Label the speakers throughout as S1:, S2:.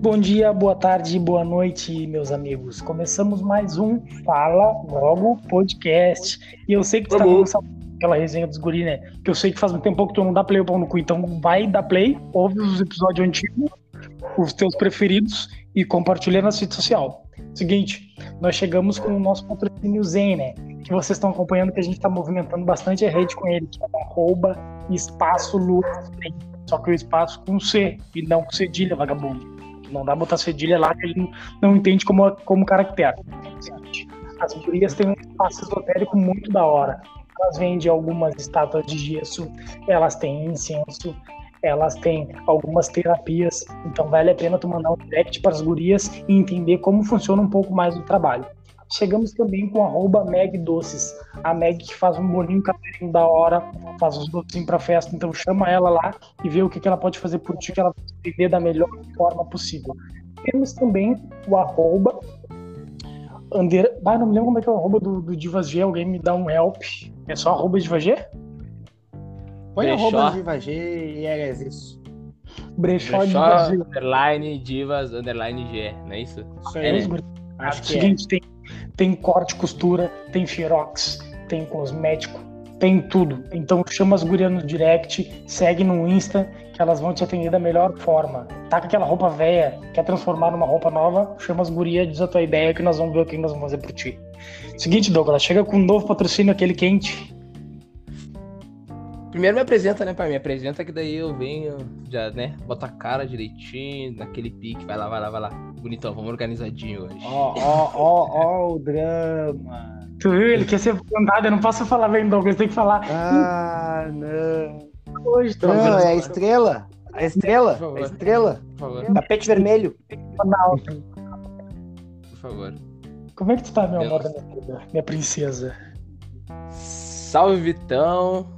S1: Bom dia, boa tarde, boa noite, meus amigos. Começamos mais um Fala Logo Podcast. E eu sei que tu tá com aquela resenha dos guri, né? Que eu sei que faz um tempo que tu não dá play pau no cu, então vai dar play, ouve os episódios antigos, os teus preferidos e compartilha na rede social. Seguinte, nós chegamos com o nosso patrocínio Zen, né? Que vocês estão acompanhando que a gente está movimentando bastante a rede com ele, que é arroba espaço luz. Só que o espaço com C e não com cedilha, vagabundo. Não dá botar cedilha lá que ele não entende como, como caractere. As gurias têm um espaço esotérico muito da hora. Elas vendem algumas estátuas de gesso, elas têm incenso, elas têm algumas terapias. Então vale a pena tu mandar um direct para as gurias e entender como funciona um pouco mais o trabalho. Chegamos também com arroba Meg Doces. A Meg que faz um bolinho caseirinho da hora, faz os docinhos pra festa, então chama ela lá e vê o que, que ela pode fazer por ti, que ela vai viver da melhor forma possível. Temos também o arroba Under... Ah, não me lembro como é que é o arroba do, do Divas G, alguém me dá um help. É só arroba Divas G?
S2: Põe Brechó. arroba Divas G e é isso.
S3: Brechó, Brechó Divas G. underline Divas, underline G, não é isso?
S1: Isso aí. É, né? Acho que é. seguinte, é. tem tem corte, costura, tem xerox, tem cosmético, tem tudo. Então chama as gurias no direct, segue no Insta, que elas vão te atender da melhor forma. Tá com aquela roupa velha, quer transformar numa roupa nova, chama as gurias, diz a tua ideia que nós vamos ver o que nós vamos fazer por ti. Seguinte, Douglas, chega com um novo patrocínio, aquele quente.
S3: Primeiro me apresenta, né, pai? Me apresenta que daí eu venho, já, né, bota a cara direitinho, naquele pique, vai lá, vai lá, vai lá. Bonitão, vamos organizadinho hoje.
S2: Ó, ó, ó, ó o drama.
S1: Tu viu? Ele quer ser apresentado, eu não posso falar bem, Douglas, tem que falar.
S2: Ah, não. Hoje, Douglas. Não, é a estrela. A estrela. A estrela. Por favor. Tapete vermelho.
S3: Por favor.
S1: Como é que tu tá, meu Deus. amor, minha princesa?
S3: Salve, Vitão.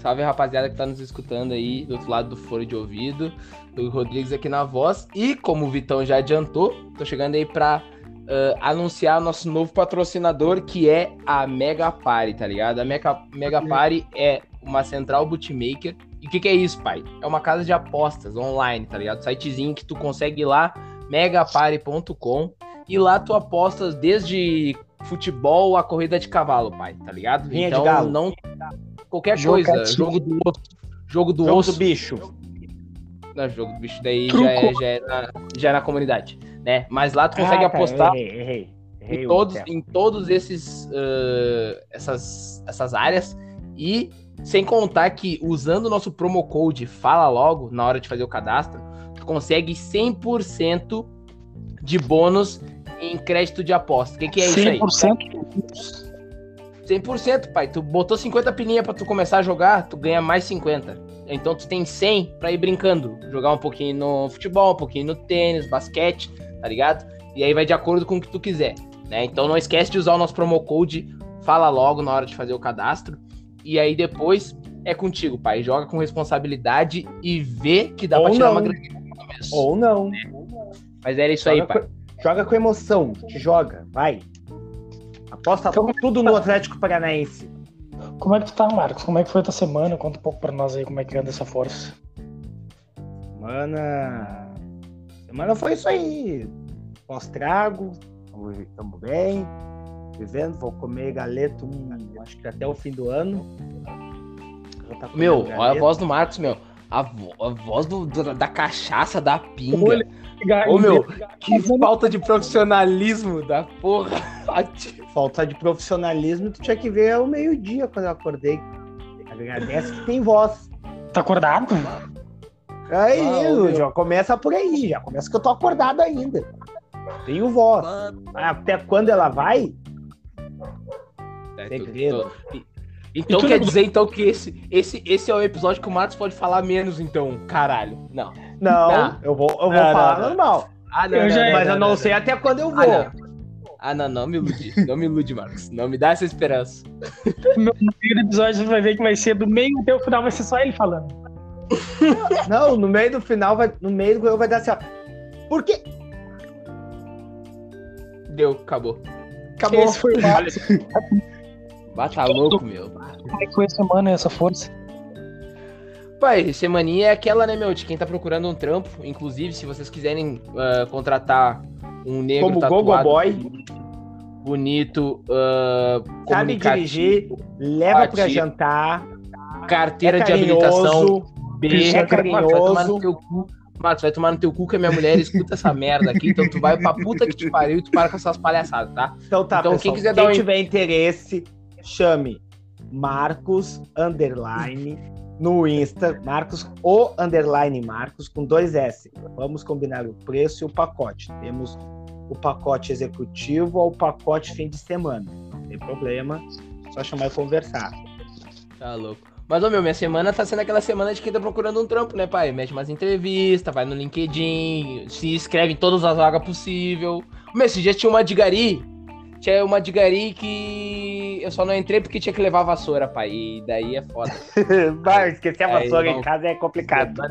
S3: Salve rapaziada que tá nos escutando aí do outro lado do fone de ouvido. O Rodrigues aqui na voz. E como o Vitão já adiantou, tô chegando aí pra uh, anunciar nosso novo patrocinador, que é a Mega Party, tá ligado? A Mega, Mega Party é uma central bootmaker. E o que, que é isso, pai? É uma casa de apostas online, tá ligado? Sitezinho que tu consegue ir lá, megaparty.com. E lá tu apostas desde futebol a corrida de cavalo, pai, tá ligado?
S2: Linha então
S3: não qualquer jogo coisa, jogo do osso, jogo do
S2: jogo
S3: osso.
S2: do bicho.
S3: Não, jogo do bicho daí já é, já é, na, já é na comunidade, né? Mas lá tu consegue ah, apostar errei, errei, errei, em todos, em todos esses uh, essas, essas áreas e sem contar que usando o nosso promo code Fala Logo na hora de fazer o cadastro, tu consegue 100% de bônus em crédito de aposta. O que, que é 100%? isso aí? 100%? 100%, pai. Tu botou 50 pininha para tu começar a jogar, tu ganha mais 50. Então tu tem 100 para ir brincando, jogar um pouquinho no futebol, um pouquinho no tênis, basquete, tá ligado? E aí vai de acordo com o que tu quiser, né? Então não esquece de usar o nosso promo code Fala logo na hora de fazer o cadastro. E aí depois é contigo, pai. Joga com responsabilidade e vê que dá Ou pra tirar não. uma grande
S2: Ou não. Né?
S3: Mas era isso joga aí, pai.
S2: Com, joga com emoção, te joga, vai. Aposta então, tudo no Atlético Paranaense.
S1: Como é que tu tá, Marcos? Como é que foi a tua semana? Conta um pouco pra nós aí como é que anda essa força.
S2: Semana. Semana foi isso aí. Pós-trago, estamos bem. Vivendo, vou comer galeto um, acho que até o fim do ano.
S3: Tá meu, olha a voz do Marcos, meu. A, vo a voz do, do, da cachaça, da pinga. Olha, Ô, meu, que falta de profissionalismo da porra.
S2: Falta de profissionalismo, tu tinha que ver ao meio-dia quando eu acordei. Agradece que tem voz.
S1: Tá acordado?
S2: Aí, ah, já começa por aí, já começa que eu tô acordado ainda. Tenho voz. Mano. Até quando ela vai?
S3: É, Segredo. Então quer dizer então que esse, esse, esse é o episódio que o Matos pode falar menos, então, caralho. Não.
S2: Não, não. eu vou, eu vou não, falar não, normal. Ah, não, eu já, mas eu não, sei até quando eu vou.
S3: Ah, ah, não, não me ilude. Não me ilude, Marcos. Não me dá essa esperança.
S1: No primeiro episódio você vai ver que vai ser do meio até o final, vai ser só ele falando.
S2: Não, no meio do final, vai, no meio do vai dar assim, ó. Por quê?
S3: Deu, acabou.
S1: Acabou. Esse foi o
S3: Bata louco, meu.
S1: Como é que foi a semana essa força?
S3: Pai, semaninha é aquela, né, meu, de quem tá procurando um trampo. Inclusive, se vocês quiserem uh, contratar um negro
S2: Como Gogo Boy.
S3: Bonito, uh,
S2: sabe dirigir, leva pra jantar,
S3: carteira é de habilitação, beijo, é carinhoso. Mano, tu vai tomar no teu cu que a minha mulher escuta essa merda aqui, então tu vai pra puta que te pariu e tu para com essas palhaçadas, tá?
S2: Então tá, então, pessoal, quem quiser quem dar um... tiver interesse, chame Marcos Underline no Insta, Marcos o Underline Marcos com dois S. Vamos combinar o preço e o pacote. Temos o pacote executivo ou o pacote fim de semana. Não tem problema, só chamar e conversar.
S3: Tá louco. Mas, ô meu, minha semana tá sendo aquela semana de quem tá procurando um trampo, né, pai? Mete umas entrevistas, vai no LinkedIn, se inscreve em todas as vagas possível. Meu, esse dia tinha uma de Gari. Tinha uma de Gari que eu só não entrei porque tinha que levar a vassoura, pai. E daí é foda.
S2: Vai, esquecer a vassoura aí, em casa é complicado.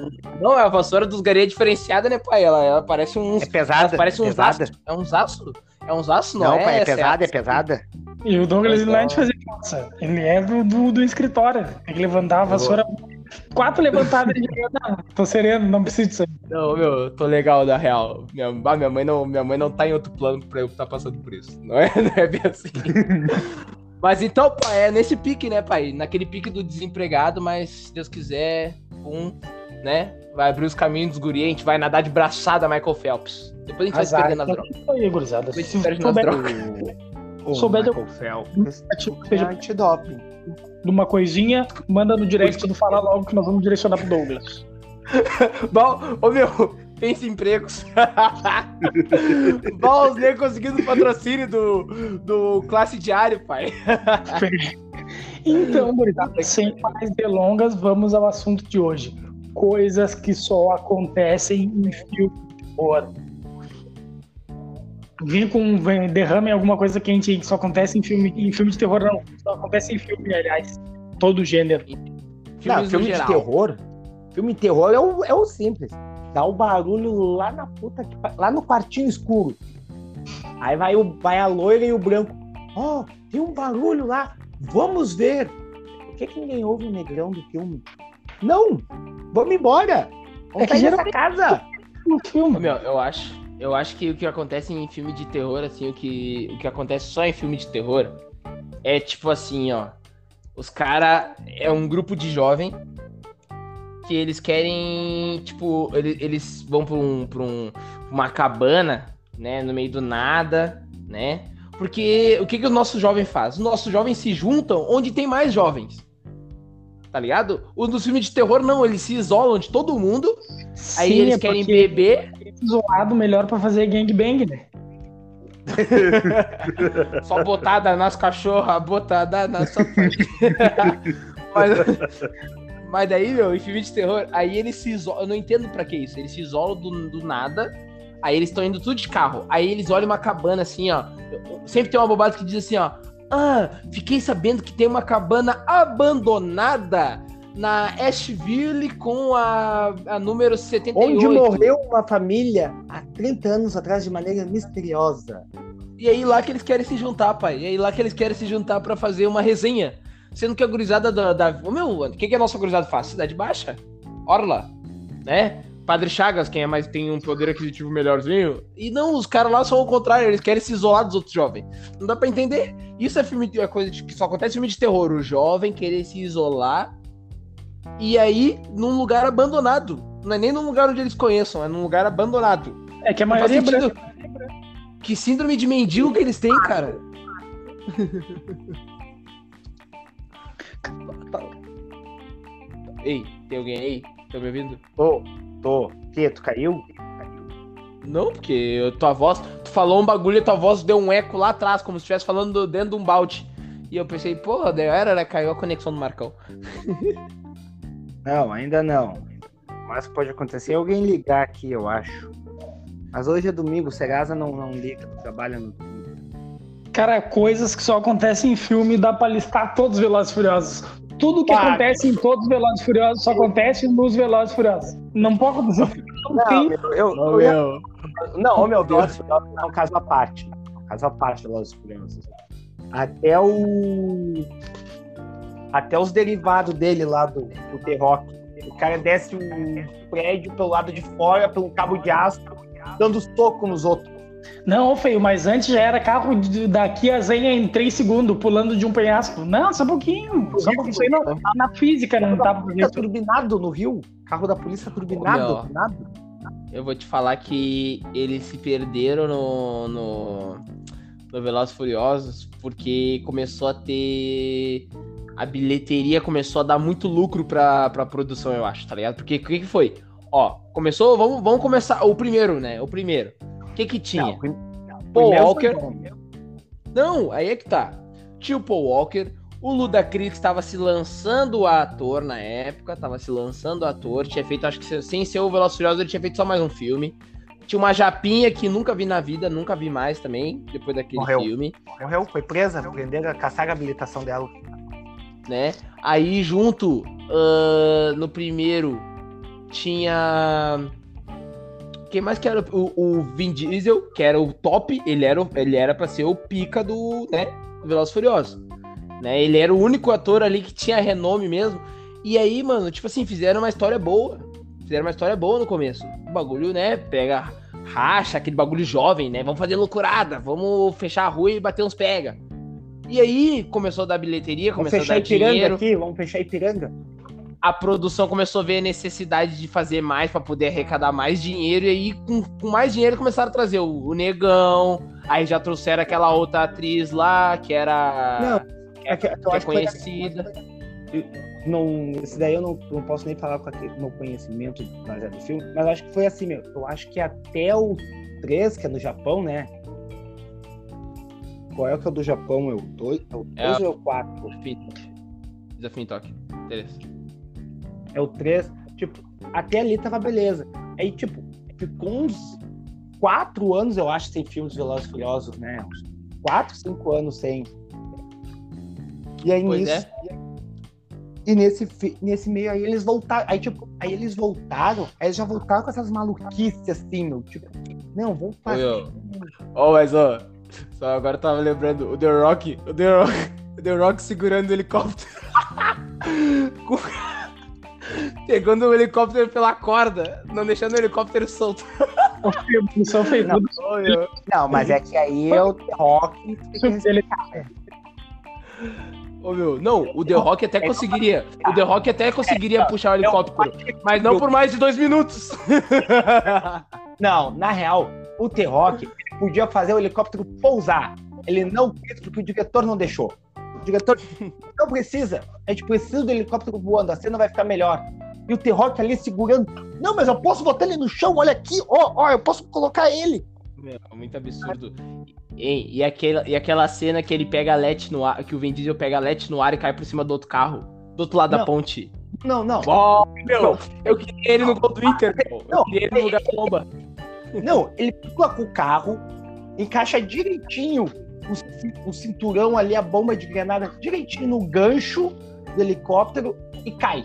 S3: Não, a vassoura dos Gari é diferenciada, né, pai? Ela, ela parece uns.
S2: É pesada?
S3: Parece
S2: uns
S3: pesada. É uns aços. É uns aços, não,
S2: não
S3: é?
S2: pai, é pesada, é pesada.
S1: E o Douglas não é de fazer força. Ele é do, do, do escritório. Tem que levantar a vassoura. Quatro levantadas de Tô sereno, não preciso disso aí.
S3: Não, meu, tô legal, na real. Minha, minha, mãe não, minha mãe não tá em outro plano pra eu estar tá passando por isso. Não é, não é bem assim. mas então, pai, é nesse pique, né, pai? Naquele pique do desempregado, mas se Deus quiser, um, né? Vai abrir os caminhos dos guri, a gente vai nadar de braçada Michael Phelps. Depois a gente Azar, vai se perder nas drogas.
S1: Aí, gurizada. Depois
S3: se perde nas drogas.
S2: Pô, souber Michael de... Phelps
S1: seja antidoping. De uma coisinha, manda no direct do Falar Logo que nós vamos direcionar pro Douglas.
S3: Bom, ô meu, pensa em empregos. Bom, os negros conseguindo patrocínio do, do Classe Diário, pai.
S1: então, gurizada, sem mais delongas, vamos ao assunto de hoje. Coisas que só acontecem em filme de horror vir com derrame alguma coisa quente que só acontece em filme, em filme de terror, não. Só acontece em filme, aliás. Todo gênero.
S2: Não, filme de terror. Filme de terror é o, é o simples. Dá o barulho lá na puta, lá no quartinho escuro. Aí vai, o, vai a loira e o branco. Ó, oh, tem um barulho lá. Vamos ver. Por que, que ninguém ouve o negrão do filme? Não! Vamos embora! Vamos é sair dessa casa!
S3: No filme. Meu, eu acho eu acho que o que acontece em filme de terror, assim, o que, o que acontece só em filme de terror é tipo assim, ó. Os caras é um grupo de jovem que eles querem, tipo, eles, eles vão pra, um, pra um, uma cabana, né, no meio do nada, né? Porque o que, que o nosso jovem faz? Os nossos jovens se juntam onde tem mais jovens. Tá ligado? Os dos filmes de terror, não, eles se isolam de todo mundo. Sim, aí eles é querem beber
S1: isolado melhor para fazer gangbang, né?
S3: Só botada nas cachorras, botada na sua mas, mas daí, meu, em filme de terror, aí eles se isolam. Eu não entendo pra que isso. Eles se isolam do, do nada. Aí eles estão indo tudo de carro. Aí eles olham uma cabana assim, ó. Sempre tem uma bobada que diz assim, ó. Ah, fiquei sabendo que tem uma cabana abandonada na Asheville com a, a número 78.
S2: Onde morreu uma família há 30 anos atrás de maneira misteriosa.
S3: E aí lá que eles querem se juntar, pai. E aí lá que eles querem se juntar para fazer uma resenha. Sendo que a gurizada da. da... meu, o que, que a nossa gurizada faz? Cidade Baixa? Orla, né? Padre Chagas, quem é mais tem um poder aquisitivo melhorzinho. E não, os caras lá são o contrário, eles querem se isolar dos outros jovens. Não dá para entender. Isso é filme é coisa de, que só acontece em filme de terror. O jovem querer se isolar e aí num lugar abandonado. Não é nem num lugar onde eles conheçam, é num lugar abandonado.
S1: É que a maioria é branca.
S3: Que síndrome de mendigo que eles têm, cara. Ei, tem alguém aí? Tá me ouvindo?
S2: Tô, tô. Que, tu caiu?
S3: Não, porque tua voz. Tu falou um bagulho e tua voz deu um eco lá atrás, como se estivesse falando dentro de um balde. E eu pensei, pô, daí era, né? Caiu a conexão do Marcão.
S2: Não, ainda não. Mas pode acontecer alguém ligar aqui, eu acho. Mas hoje é domingo, o Serasa não, não liga, trabalha no domingo.
S1: Cara, coisas que só acontecem em filme, dá pra listar todos os Velozes Furiosos. Tudo que acontece em todos os Velozes Furiosos só acontece nos Velozes Furiosos. Não pode acontecer.
S2: Não, não eu, eu, eu, eu, não, meu Deus, é um caso à parte. É um caso à parte Velozes Furiosos. Até o até os derivados dele lá do, do The Rock. O cara desce um prédio pelo lado de fora, pelo cabo de aço, dando soco nos outros.
S1: Não, feio, mas antes já era carro de, daqui a Zenha em 3 segundos, pulando de um penhasco. Não, só um pouquinho. Só um pouquinho. Isso aí não, na física não tava
S2: tá turbinado no Rio. Carro da polícia turbinado. Meu,
S3: eu vou te falar que eles se perderam no, no, no Velozes Furiosos porque começou a ter. A bilheteria começou a dar muito lucro pra, pra produção, eu acho, tá ligado? Porque o que, que foi? Ó, começou. Vamos, vamos começar. O primeiro, né? O primeiro. O que que tinha? Não, Paul Walker. Não, aí é que tá. Tinha o Paul Walker, o Ludacris estava se lançando a ator na época, estava se lançando a ator, tinha feito, acho que sem ser o Furiosos, ele tinha feito só mais um filme. Tinha uma japinha que nunca vi na vida, nunca vi mais também, depois daquele
S2: Morreu.
S3: filme.
S2: Morreu, foi presa, prenderam, caçaram a habilitação dela.
S3: Né? Aí junto, uh, no primeiro, tinha... Quem mais que era? O, o Vin Diesel, que era o top, ele era, ele era pra ser o pica do, né, Velozes Furiosos. Né? Ele era o único ator ali que tinha renome mesmo. E aí, mano, tipo assim, fizeram uma história boa. Fizeram uma história boa no começo. O bagulho, né? Pega, racha, aquele bagulho jovem, né? Vamos fazer loucurada, vamos fechar a rua e bater uns pega. E aí começou a dar bilheteria, começou a dar Ipiranga dinheiro.
S2: aqui, vamos fechar Ipiranga.
S3: A produção começou a ver a necessidade de fazer mais para poder arrecadar mais dinheiro. E aí, com, com, mais dinheiro, começaram a trazer o, o Negão. Aí já trouxeram aquela outra atriz lá, que era. Não é, que, que, é conhecida.
S2: Não, esse daí eu não, não posso nem falar com o meu conhecimento mas é do filme, mas acho que foi assim, meu. Eu acho que até o 3, que é no Japão, né? Qual é o que é o do Japão? É o 2 é o é ou é o 4?
S3: Desafio em Tóquio. Beleza.
S2: É o 3. Tipo, até ali tava beleza. Aí, tipo, ficou uns 4 anos, eu acho, sem filmes Velozes Furiosos, né? Uns 4, 5 anos sem. E aí pois nisso. É. E nesse, nesse meio aí eles voltaram. Aí, tipo, aí eles voltaram, aí eles já voltaram com essas maluquices assim, meu. Tipo, não, vamos fazer.
S3: Ó, oh, mas ó, só agora eu tava lembrando, o The Rock, o The Rock, o The Rock segurando o helicóptero. Pegando o helicóptero pela corda, não deixando o helicóptero solto.
S2: Não, não, mas é que aí é o The Rock.
S3: Ô, meu, não, o The Rock até conseguiria. O The Rock até conseguiria puxar o helicóptero, mas não por mais de dois minutos.
S2: Não, na real, o The Rock podia fazer o helicóptero pousar. Ele não quis porque o diretor não deixou. O diretor não precisa. A gente precisa do helicóptero voando, a cena vai ficar melhor. E o The Rock ali segurando. Não, mas eu posso botar ele no chão, olha aqui, ó, ó, eu posso colocar ele.
S3: Meu, muito absurdo. E, e, aquela, e aquela cena que ele pega a LED no ar, que o Vin Diesel pega a LED no ar e cai por cima do outro carro, do outro lado não. da ponte.
S2: Não, não.
S3: Oh, meu, não. eu queria ele no gol do Inter, Eu queria ele no lugar da bomba.
S2: Não, ele pula com o carro, encaixa direitinho o, o cinturão ali, a bomba de granada, direitinho no gancho do helicóptero e cai.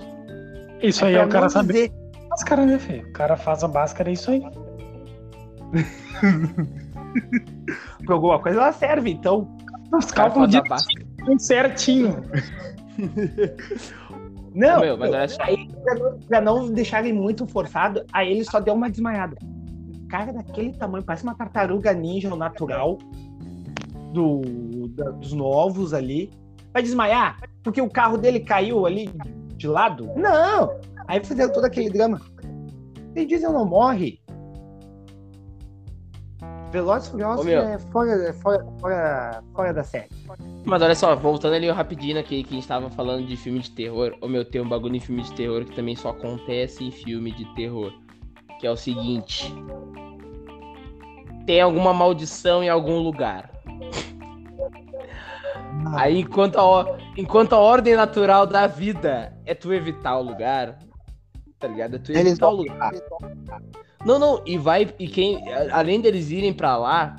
S1: Isso aí é o cara saber. Dizer... Máscara, né, filho? O cara faz a máscara, é isso aí.
S2: pra alguma coisa ela serve, então.
S1: Os cálculos de certinho.
S2: Não, Meu, mas aí, pra não, pra não deixarem muito forçado, aí ele só deu uma desmaiada. Cara daquele tamanho, parece uma tartaruga ninja natural do, da, dos novos ali. Vai desmaiar? Porque o carro dele caiu ali de lado? Não! Aí fizeram todo aquele drama. Ele diz, eu não morre. Velozes Furiosos é fora, é fora, fora, fora da série.
S3: Mas olha só, voltando ali rapidinho aqui que a gente tava falando de filme de terror. O meu, tem um bagulho em filme de terror que também só acontece em filme de terror. Que é o seguinte. Tem alguma maldição em algum lugar. Aí, enquanto a, enquanto a ordem natural da vida é tu evitar o lugar, tá ligado? É tu evitar o lugar. Não, não, e vai. E quem. Além deles irem pra lá,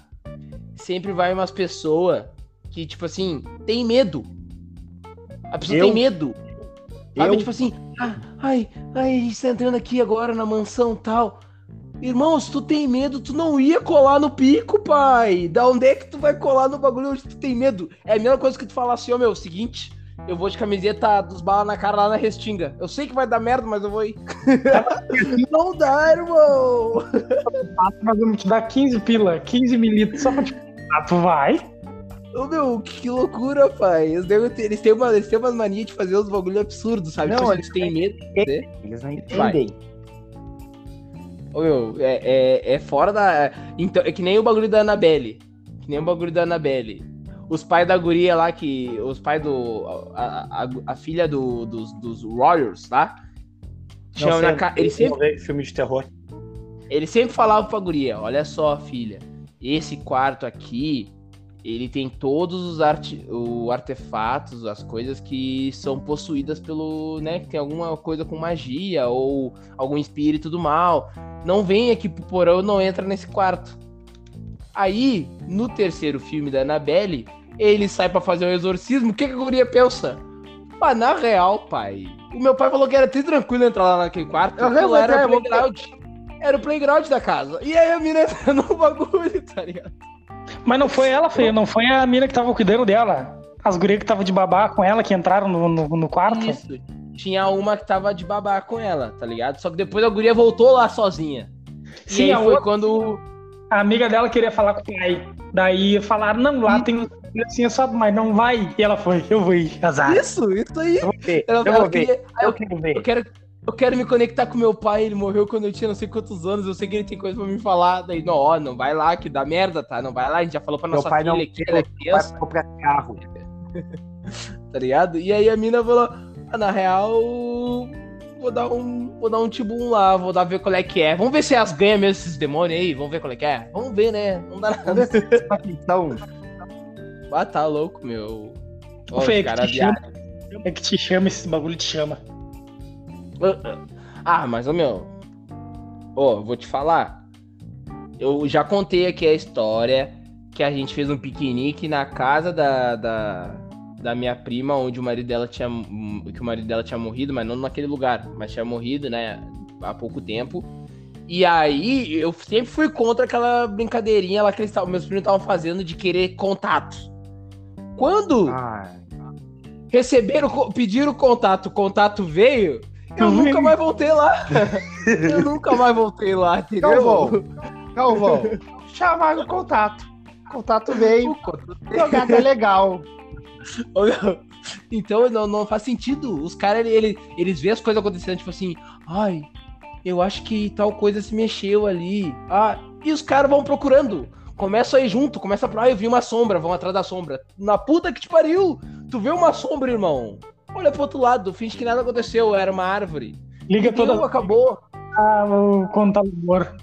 S3: sempre vai umas pessoas que, tipo assim, tem medo. A pessoa eu? tem medo. Sabe? Eu? Tipo assim, ah, ai, ai, a gente tá entrando aqui agora na mansão tal. Irmão, se tu tem medo, tu não ia colar no pico, pai. Da onde é que tu vai colar no bagulho onde tu tem medo? É a mesma coisa que tu falar assim, ó, oh, meu, seguinte, eu vou de camiseta dos balas na cara lá na Restinga. Eu sei que vai dar merda, mas eu vou ir.
S2: Não dá, irmão!
S1: Nós vamos te dar 15 pila, 15 mililitros só pra te. Ah, tu vai?
S3: Ô, meu, que loucura, pai. Eles, devem ter, eles, têm uma, eles têm uma mania de fazer uns bagulho absurdos, sabe?
S2: Não,
S3: tipo,
S2: eles
S3: têm medo.
S2: Né? Eles não entendem.
S3: Ô, meu, é, é, é fora da. Então, é que nem o bagulho da Annabelle. Que nem o bagulho da Annabelle. Os pais da guria lá, que. Os pais do. A, a, a filha do, dos, dos Warriors, tá?
S2: Não, na, ca... ele sempre. Filme de terror.
S3: Ele sempre falava pra guria: olha só, filha. Esse quarto aqui ele tem todos os arte, o artefatos, as coisas que são possuídas pelo, né, que tem alguma coisa com magia ou algum espírito do mal. Não vem aqui pro porão, não entra nesse quarto. Aí, no terceiro filme da Annabelle, ele sai para fazer o um exorcismo. O que, que a guria pensa? Pá, na real, pai. O meu pai falou que era tão tranquilo entrar lá naquele quarto. Eu era, era, o playground. Era o playground da casa. E aí a mina entra no bagulho, tá ligado?
S1: Mas não foi ela, feia, não foi a mina que tava cuidando dela. As gurias que tava de babá com ela, que entraram no, no, no, quarto. Isso.
S3: Tinha uma que tava de babá com ela, tá ligado? Só que depois a guria voltou lá sozinha. Sim, e aí foi outra... quando.
S1: A amiga dela queria falar com o pai. Daí falaram, não, lá tem um assim, só, mas não vai. E ela foi, eu vou ir, azar.
S3: Isso, isso aí. Eu vou ver, ela, eu, ela vou queria... ver. eu, eu quero ver. Eu quero eu quero me conectar com meu pai, ele morreu quando eu tinha não sei quantos anos, eu sei que ele tem coisa pra me falar. Daí, não, ó, não vai lá que dá merda, tá? Não vai lá, a gente já falou pra meu nossa
S2: pai
S3: filha
S2: não
S3: que ela é criança.
S2: comprar carro.
S3: tá ligado? E aí a mina falou, ah, na real, vou dar um, vou dar um tibum lá, vou dar ver qual é que é. Vamos ver se as ganham mesmo esses demônios aí, vamos ver qual é que é. Vamos ver, né? Não dá nada. então... ah, tá louco, meu.
S1: Ó, Fê, é, que te chama, é que te chama, esse bagulho te chama.
S3: Ah, mas, ô meu. Ô, vou te falar. Eu já contei aqui a história que a gente fez um piquenique na casa da, da, da minha prima, onde o marido dela tinha. Que o marido dela tinha morrido, mas não naquele lugar, mas tinha morrido, né? Há pouco tempo. E aí, eu sempre fui contra aquela brincadeirinha lá que eles tavam, meus primos estavam fazendo de querer contato. Quando ah. receberam, pediram contato, o contato veio, eu nunca mais voltei lá. Eu nunca mais voltei lá, entendeu?
S2: Calvão. Calvão. Chamaram o contato. O contato veio. Jogada é legal.
S3: Então não, não faz sentido. Os caras, ele, eles vêem as coisas acontecendo, tipo assim, ai, eu acho que tal coisa se mexeu ali. Ah, e os caras vão procurando. Começa aí junto, começa pra. Ah, eu vi uma sombra, vão atrás da sombra. Na puta que te pariu! Tu vê uma sombra, irmão olha pro outro lado, finge que nada aconteceu, era uma árvore.
S1: Liga toda.
S3: acabou.
S1: Ah, o contador.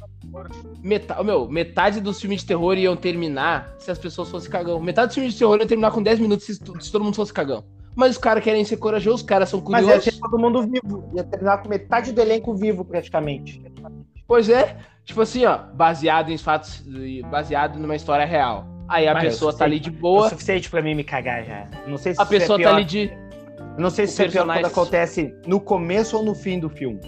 S3: Metade, meu, metade dos filmes de terror iam terminar se as pessoas fossem cagão. Metade dos filmes de terror iam terminar com 10 minutos se, se todo mundo fosse cagão. Mas os caras querem ser corajosos, os caras são curiosos. Mas
S2: ia ter todo mundo vivo. Ia terminar com metade do elenco vivo, praticamente.
S3: Pois é. Tipo assim, ó, baseado em fatos. Baseado numa história real. Aí a Mas pessoa tá ali de boa. É o
S2: suficiente pra mim me cagar já. Não sei se
S3: A pessoa é tá ali de.
S2: Não sei se isso é quando acontece no começo ou no fim do filme.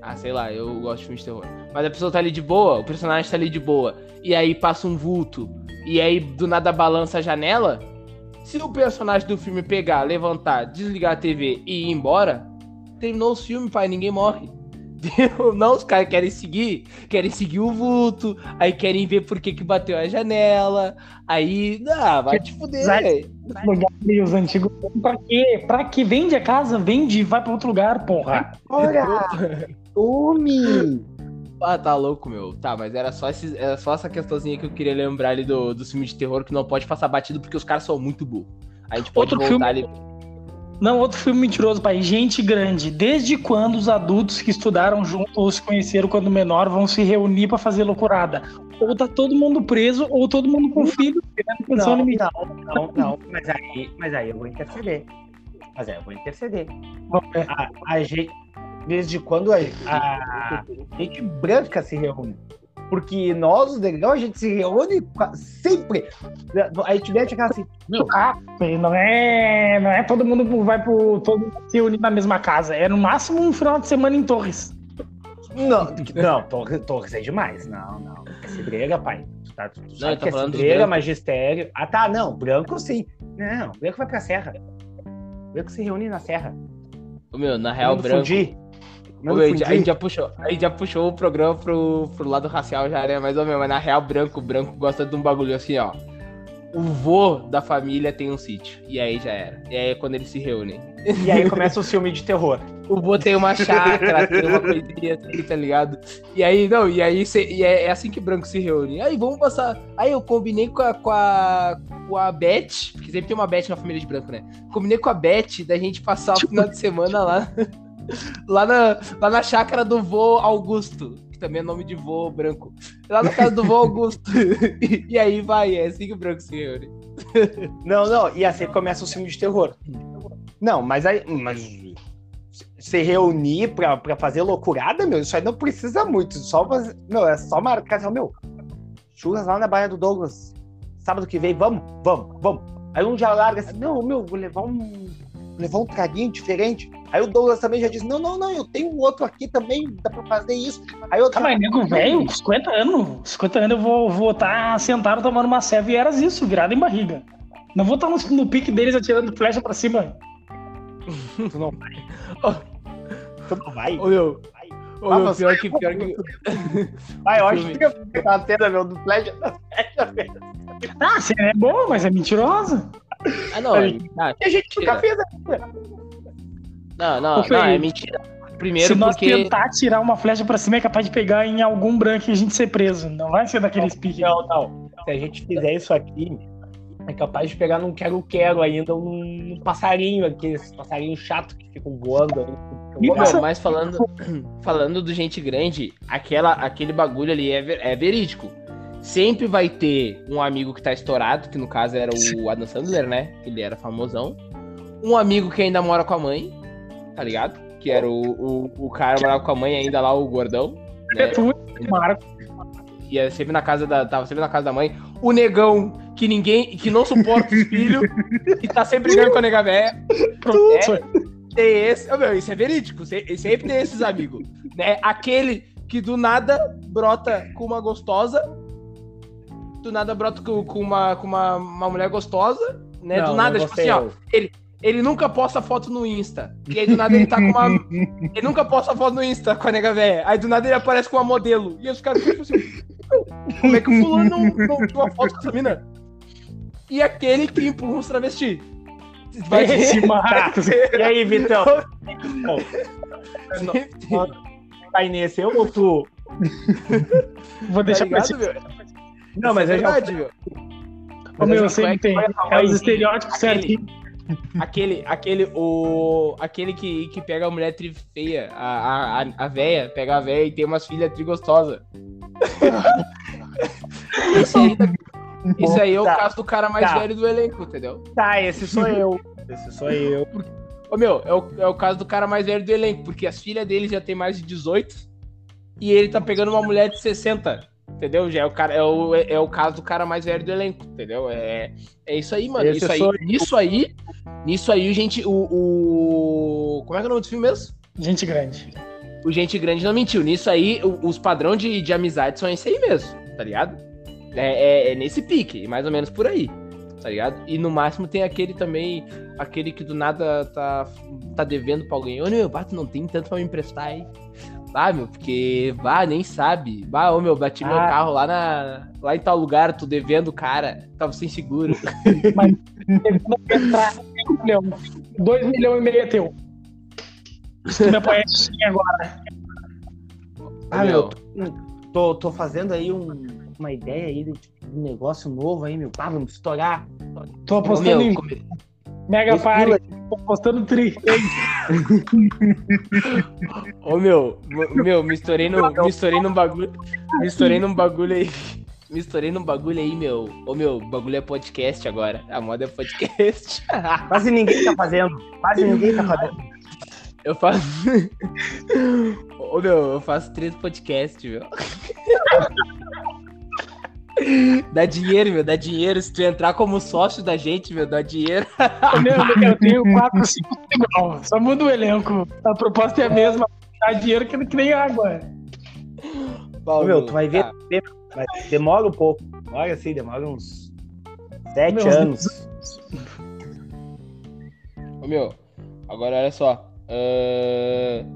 S3: Ah, sei lá, eu gosto de filmes de terror. Mas a pessoa tá ali de boa, o personagem tá ali de boa, e aí passa um vulto, e aí do nada balança a janela. Se o personagem do filme pegar, levantar, desligar a TV e ir embora, terminou o filme, pai, ninguém morre. Não, os caras querem seguir, querem seguir o vulto, aí querem ver por que, que bateu a janela, aí, ah, vai te fuder, velho.
S1: Os antigos, pra quê? Pra que vende a casa? Vende e vai pra outro lugar, porra.
S2: Olha! Tome!
S3: Ah, tá louco, meu. Tá, mas era só, esse, era só essa questãozinha que eu queria lembrar ali do, do filme de terror que não pode passar batido porque os caras são muito burros. A gente pode Outro voltar filme... ali
S1: não, outro filme mentiroso, pai. Gente grande. Desde quando os adultos que estudaram junto ou se conheceram quando menor vão se reunir para fazer loucurada? Ou tá todo mundo preso, ou todo mundo com filho.
S2: Não, não, não, não, Mas aí, mas aí eu vou interceder. Mas aí eu vou interceder. A, a gente, desde quando a, a gente branca se reúne? Porque nós, os negão, a gente se reúne sempre. A gente mete aquela assim.
S1: Meu. Ah, não é, não é todo mundo vai pro. Todo mundo se reunir na mesma casa. É no máximo um final de semana em Torres.
S2: Não, não, Torres, Torres é demais. Não, não. É cidreira, pai. Tá, tu
S3: não,
S2: que é cidreira, magistério. Ah, tá, não. Branco sim. Não, o branco vai pra serra. O branco se reúne na serra.
S3: Meu, na real, branco. Fundir. Ô, meu, a, gente já puxou, a gente já puxou o programa pro, pro lado racial já, né? Mas, ô, meu, mas na real, branco, branco gosta de um bagulho assim, ó. O vô da família tem um sítio. E aí já era. E aí é quando eles se reúnem.
S2: E aí começa o filme de terror.
S3: O vô tem uma chácara, tem uma coisinha assim, tá ligado? E aí, não, e aí cê, e é, é, assim que branco se reúne. Aí vamos passar. Aí eu combinei com a, com a, com a Beth, porque sempre tem uma Beth na família de branco, né? Combinei com a Beth da gente passar o tipo, final de semana lá. Lá, na, lá na chácara do vô Augusto, que também é nome de vô branco. Lá na casa do vô Augusto. e, aí vai, é assim que o branco se reúne.
S2: não, não, e assim começa o filme de terror. Não, mas aí. Mas se reunir pra, pra fazer loucurada, meu, isso aí não precisa muito. Só fazer, meu, é só marcar, assim, meu, churras lá na Baía do Douglas. Sábado que vem, vamos, vamos, vamos. Aí um já larga assim, não, meu, vou levar um. levar um traguinho diferente. Aí o Douglas também já disse: Não, não, não, eu tenho um outro aqui também, dá pra fazer isso. Aí eu.
S1: Ah, mas nego velho, 50 anos. 50 anos eu vou estar vou tá sentado tomando uma serva e eras isso, virado em barriga. Não vou estar tá no, no pique deles atirando flecha pra cima.
S2: tu não vai. tu não vai.
S3: Ô, meu. Ô, ah, meu, pior que, pior que.
S2: Vai, eu acho que tá tendo, meu, do flecha.
S1: Ah, você é bom, mas é mentirosa.
S3: Ah, não. É, ah, a gente nunca fez não, não, não, é mentira. Primeiro
S1: Se nós
S3: porque...
S1: tentar tirar uma flecha pra cima, é capaz de pegar em algum branco e a gente ser preso. Não vai ser daqueles piques.
S2: Não, não. Se a gente fizer isso aqui, é capaz de pegar num quero-quero ainda, um, passarinho aqui, esse passarinho chato que fica voando.
S3: Não, mas falando, falando do gente grande, aquela, aquele bagulho ali é, é verídico. Sempre vai ter um amigo que tá estourado, que no caso era o Adam Sandler, né? Ele era famosão. Um amigo que ainda mora com a mãe, tá ligado? Que era o, o, o cara morava com a mãe ainda lá, o gordão. Né? Ia é sempre na casa da. Tava sempre na casa da mãe. O negão, que ninguém. que não suporta os filhos, e tá sempre brigando com a nega véia. É, tem esse. Oh, meu, isso é verídico. Sempre tem esses amigos. Né? Aquele que do nada brota com uma gostosa. Do nada brota com, com, uma, com uma, uma mulher gostosa. Né? Não, do nada, tipo assim, ó. Ele, ele nunca posta foto no Insta. E aí do nada ele tá com uma. ele nunca posta foto no Insta com a nega velha. Aí do nada ele aparece com uma modelo. E os caras ficam assim. Como é que o fulano não, não tirou uma foto com essa mina? E aquele que empurra os travestis.
S2: Vai Esse Marcos. E aí, Vitão? Vai nesse, eu ou tu?
S1: Vou deixar tá ligado,
S2: pra Não, mas é verdade,
S1: meu. Ô, meu, sempre tem. É os estereótipos certinho.
S3: Aquele, aquele, o. Aquele que, que pega a mulher tri feia, a, a, a véia, pega a véia e tem umas filhas tri gostosas. esse aí, esse aí é o tá. caso do cara mais tá. velho do elenco, entendeu?
S2: Tá, esse sou eu. Esse sou eu.
S3: Ô, meu, é o, é o caso do cara mais velho do elenco, porque as filhas dele já tem mais de 18 e ele tá pegando uma mulher de 60. Entendeu? Já é o, cara, é, o, é, o caso do cara mais velho do elenco, entendeu? É, é isso aí, mano. Esse isso aí, nisso aí, nisso aí, gente, o, o. Como é que é o nome do filme mesmo?
S1: Gente Grande.
S3: O Gente Grande não mentiu. Nisso aí, os padrões de, de amizade são esse aí mesmo, tá ligado? É, é, é, nesse pique, mais ou menos por aí, tá ligado? E no máximo tem aquele também, aquele que do nada tá, tá devendo pra alguém. Ô, meu, bato não tem tanto pra me emprestar aí. Ah, meu, porque, bah, nem sabe. Bah, ô, meu, bati ah. meu carro lá, na, lá em tal lugar, tô devendo o cara, tava sem seguro. Mas,
S1: entrar 5 milhões, 2 milhões e meio é teu. Tu me apoia agora.
S2: Ah, meu, tô, tô fazendo aí um, uma ideia aí de um negócio novo aí, meu. Ah, vamos estourar.
S1: Tô apostando meu, em come... Mega Party. Tô apostando tri.
S3: Ô meu, meu, me estourei no, me estourei num bagulho, me estourei num bagulho aí. Me estourei num bagulho aí, meu. Ô meu, bagulho é podcast agora. A moda é podcast.
S2: Quase ninguém tá fazendo. Quase ninguém tá fazendo.
S3: Eu faço. Ô meu, eu faço três podcasts, meu. Dá dinheiro, meu, dá dinheiro. Se tu entrar como sócio da gente, meu, dá dinheiro.
S1: Meu, eu tenho quatro, cinco igual. Só muda o elenco. A proposta é a mesma. Dá dinheiro que, que nem água.
S2: Bom, meu, tu vai ver. Tá. Demora um pouco. Olha assim, demora uns sete meu, anos.
S3: Ô, meu, agora olha só. Uh...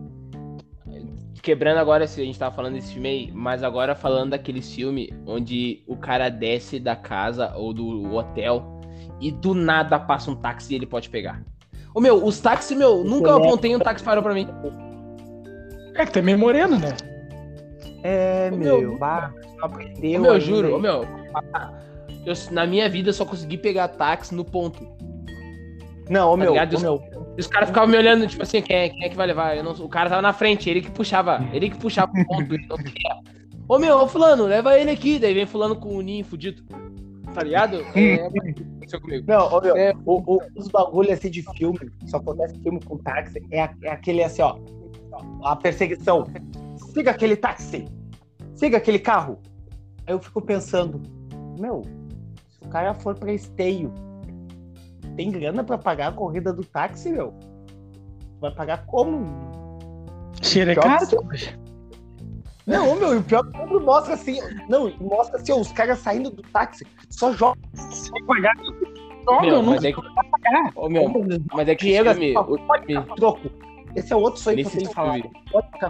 S3: Quebrando agora, se a gente tava falando desse filme aí, mas agora falando daquele filme onde o cara desce da casa ou do hotel e do nada passa um táxi e ele pode pegar. Ô meu, os táxis, meu, nunca eu apontei um táxi parou pra mim.
S1: É que é meio moreno, né?
S2: É, meu, meu bah,
S3: aprendeu. Ô, meu, juro, ô, meu, eu, na minha vida eu só consegui pegar táxi no ponto.
S2: Não, ô, tá meu, ô, meu.
S3: Os caras ficavam me olhando, tipo assim, quem é, quem é que vai levar? Não, o cara tava na frente, ele que puxava, ele que puxava o ponto, ele não queria. Ô meu, ô fulano, leva ele aqui. Daí vem fulano com o ninho fudido. Tá ligado? É,
S2: aconteceu comigo. Não, ô, meu, é... o, o, os bagulhos assim de filme, só acontece filme com táxi, é, é aquele assim, ó. A perseguição. Siga aquele táxi. Siga aquele carro. Aí eu fico pensando, meu, se o cara for pra esteio, tem grana pra pagar a corrida do táxi, meu? Vai pagar como?
S1: Cheira caro?
S2: Não, meu, e o pior é que mostra assim. Não, mostra assim, ó, os caras saindo do táxi, só joga. Sem pagar.
S3: Meu, mas é que... Ô, meu, mas é que chega, me,
S2: troco. Esse é outro sonho nesse que eu tenho filme...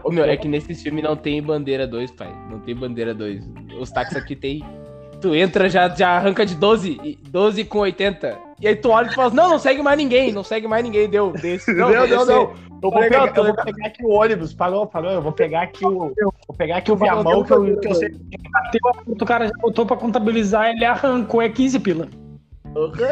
S3: Ô, meu, é que nesse filme não tem bandeira 2, pai. Não tem bandeira 2. Os táxis aqui tem. Tu entra, já, já arranca de 12, 12 com 80. E aí tu olha e fala, não, não segue mais ninguém, não segue mais ninguém, deu. Desse,
S2: não, não, não, não. Eu vou, pegar, eu vou pegar aqui o ônibus, parou, parou. Eu vou pegar aqui o. Vou pegar aqui o viamão que eu, que eu sei.
S1: O cara já botou pra contabilizar, ele arrancou, é 15 pila.
S3: Ok.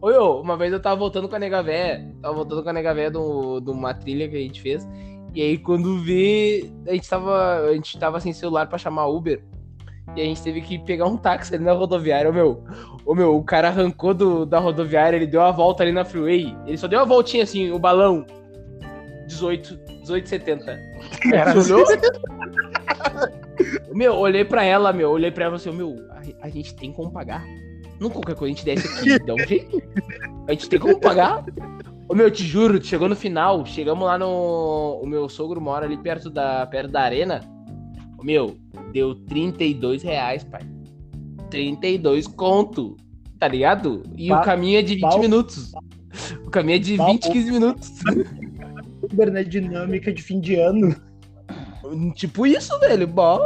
S3: Oi, ô, uma vez eu tava voltando com a nega véia, tava voltando com a nega véia de uma trilha que a gente fez. E aí, quando vê, a gente tava, a gente tava sem celular pra chamar Uber. E a gente teve que pegar um táxi ali na rodoviária. Ô, meu, ô, meu o cara arrancou do, da rodoviária, ele deu a volta ali na freeway. Ele só deu uma voltinha assim, o balão. 18, 18,70. Era olhou? meu, olhei pra ela, meu, olhei pra ela e falei assim, meu, a, a, gente tem como pagar. Não qualquer coisa a gente desce aqui, dá um jeito. A gente tem como pagar. Ô meu, te juro, chegou no final, chegamos lá no. O meu sogro mora ali perto da, perto da arena. Meu, deu 32 reais, pai. 32 conto. Tá ligado? E o caminho é de 20 minutos. O caminho é de 20, 15 minutos.
S2: Uber, né? Dinâmica de fim de ano.
S3: Tipo isso, velho. Bom,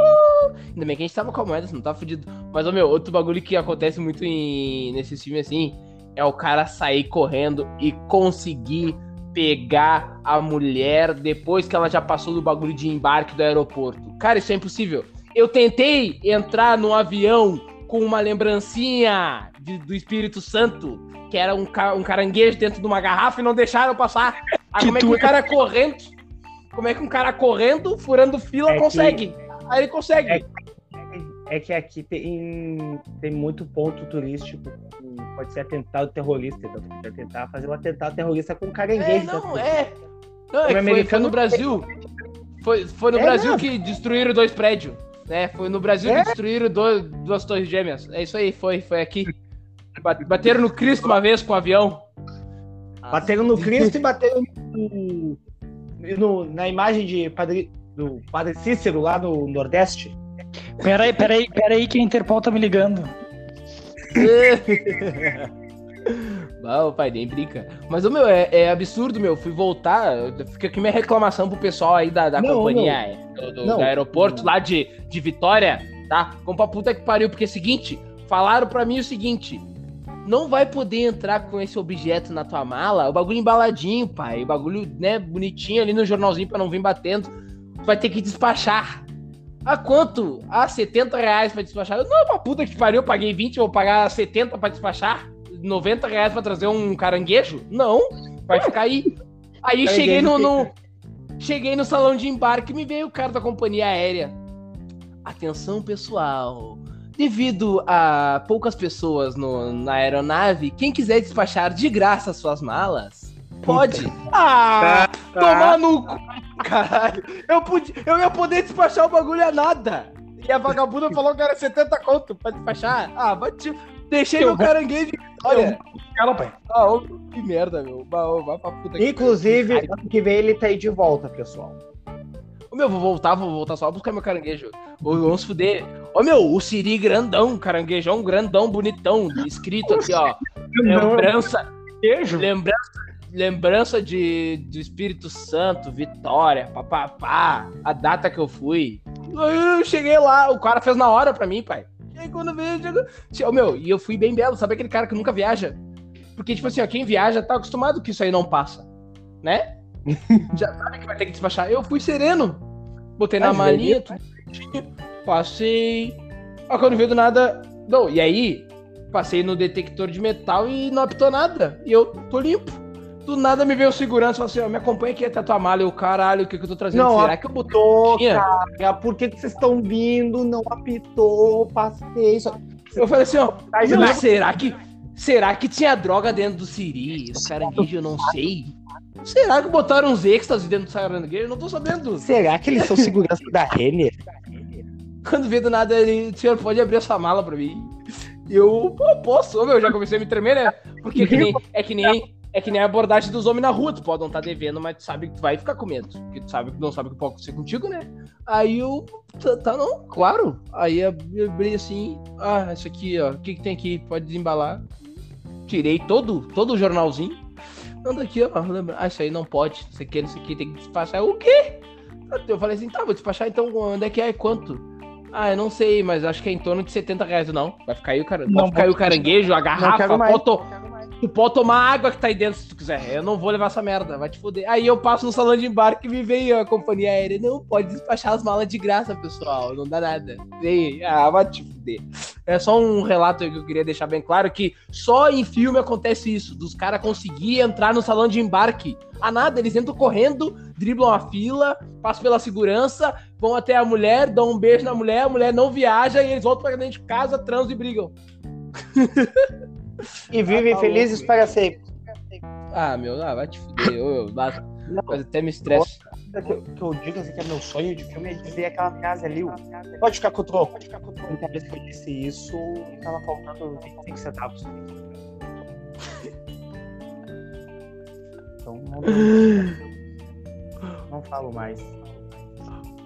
S3: ainda bem que a gente tava com a moeda, não tava fudido. Mas, ô, meu, outro bagulho que acontece muito em... nesses filmes assim é o cara sair correndo e conseguir pegar a mulher depois que ela já passou do bagulho de embarque do aeroporto. Cara, isso é impossível. Eu tentei entrar no avião com uma lembrancinha de, do Espírito Santo, que era um, um, caranguejo dentro de uma garrafa e não deixaram passar. Aí, como é que um cara correndo, como é que um cara correndo, furando fila, é consegue? Que... Aí ele consegue.
S2: É, é, que aqui tem, tem muito ponto turístico pode ser atentado terrorista. Então, pode tentar fazer um atentado terrorista com caranguejo.
S3: É, não, é. Não, é foi, foi, no Brasil. Foi, foi no é, Brasil não. que destruíram dois prédios. Né? Foi no Brasil é? que destruíram dois, duas torres gêmeas. É isso aí, foi, foi aqui. Bateram no Cristo uma vez com o um avião.
S2: Bateram no Cristo e bateram no, no, na imagem de padre, do Padre Cícero lá no Nordeste.
S1: Peraí, peraí, peraí, que a Interpol tá me ligando.
S3: Não, pai, nem brinca. Mas, o meu, é, é, absurdo, meu. Fui voltar. Fica aqui minha reclamação pro pessoal aí da, da não, companhia não. Do, do, não. do, aeroporto lá de, de Vitória, tá? Como pra puta que pariu, porque é o seguinte: falaram pra mim o seguinte. Não vai poder entrar com esse objeto na tua mala. O bagulho embaladinho, pai. O bagulho, né, bonitinho ali no jornalzinho pra não vir batendo. Tu vai ter que despachar. A quanto? Ah, 70 reais pra despachar. Não, uma puta que pariu, eu paguei 20, vou pagar 70 pra despachar? 90 reais pra trazer um caranguejo? Não, vai ficar aí. Aí cheguei no, no, Cheguei no salão de embarque e me veio o cara da companhia aérea. Atenção, pessoal. Devido a poucas pessoas no, na aeronave, quem quiser despachar de graça suas malas, pode. Ah, tá, tá. tomar no cu. Caralho, eu, podia, eu ia poder despachar o bagulho a nada. E a vagabunda falou que era 70 conto pra despachar. Ah, bati. Deixei meu caranguejo. Olha. Cala, pai. Ah, ô, que merda, meu. Vai pra
S2: puta Inclusive, ano que vem ele tá aí de volta, pessoal.
S3: Ô, meu, vou voltar, vou voltar só buscar meu caranguejo. Ô, vamos fuder. Ô, meu, o Siri grandão, caranguejão grandão, bonitão, escrito aqui, ó. Lembrança. Lembrança lembrança de, do Espírito Santo, Vitória, papapá, a data que eu fui. Eu cheguei lá, o cara fez na hora pra mim, pai. E aí quando veio, chegou... meu, e eu fui bem belo, sabe aquele cara que nunca viaja? Porque, tipo assim, ó, quem viaja tá acostumado que isso aí não passa, né? Já sabe que vai ter que despachar. Eu fui sereno. Botei na malinha, tudo passei. Ó, quando veio do nada. Não, e aí, passei no detector de metal e não apitou nada. E eu tô limpo. Do nada me veio o segurança e falou assim: ó, me acompanha aqui até a tua malha. Eu, caralho, o que, que eu tô trazendo?
S2: Não, Será que eu botou, cara? Por que, que vocês estão vindo? Não apitou, passei. Só...
S3: Eu falei assim, ó, será que. Será que tinha droga dentro do Siri? O caranguejo, eu não sei. Será que botaram uns êxtases dentro do caranguejo? Eu não tô sabendo.
S2: Será que eles são segurança da Renner?
S3: Quando vê do nada, ele, o senhor pode abrir essa mala pra mim. Eu, pô, posso, meu, já comecei a me tremer, né? Porque é que nem, é que nem, é que nem a abordagem dos homens na rua. Tu pode não estar tá devendo, mas tu sabe que tu vai ficar com medo. Porque tu sabe que não sabe que pode acontecer contigo, né? Aí eu, tá, tá não, claro. Aí eu abri assim, ah, isso aqui, ó, o que que tem aqui? Pode desembalar. Tirei todo, todo o jornalzinho. Anda aqui, ó, lembra? Ah, isso aí não pode, isso aqui, isso aqui tem que despachar. O quê? Eu falei assim, tá, vou despachar então, onde é que é? Quanto? Ah, eu não sei, mas acho que é em torno de 70 reais, não. Vai ficar aí o, cara... não, vai ficar aí o caranguejo, a garrafa, pode, to... tu pode tomar água que tá aí dentro se tu quiser. Eu não vou levar essa merda, vai te foder. Aí eu passo no salão de embarque e me veio a companhia aérea. Não, pode despachar as malas de graça, pessoal. Não dá nada. Vem, ah, vai te fuder. É só um relato que eu queria deixar bem claro que só em filme acontece isso, dos caras conseguir entrar no salão de embarque. A nada, eles entram correndo, driblam a fila, passam pela segurança, vão até a mulher, dão um beijo na mulher, a mulher não viaja e eles voltam para dentro de casa, transam e brigam.
S2: e vivem ah, tá felizes louco. para sempre.
S3: Ah, meu, ah, vai te fuder, eu, eu, mas até me estresse.
S2: Que eu, que eu digo assim que é meu sonho de filme é dizer aquela frase ali, pode ficar com o troco, pode ficar com o troco. Então, vez que eu disse isso, tava faltando 25 centavos. Então não, não falo mais.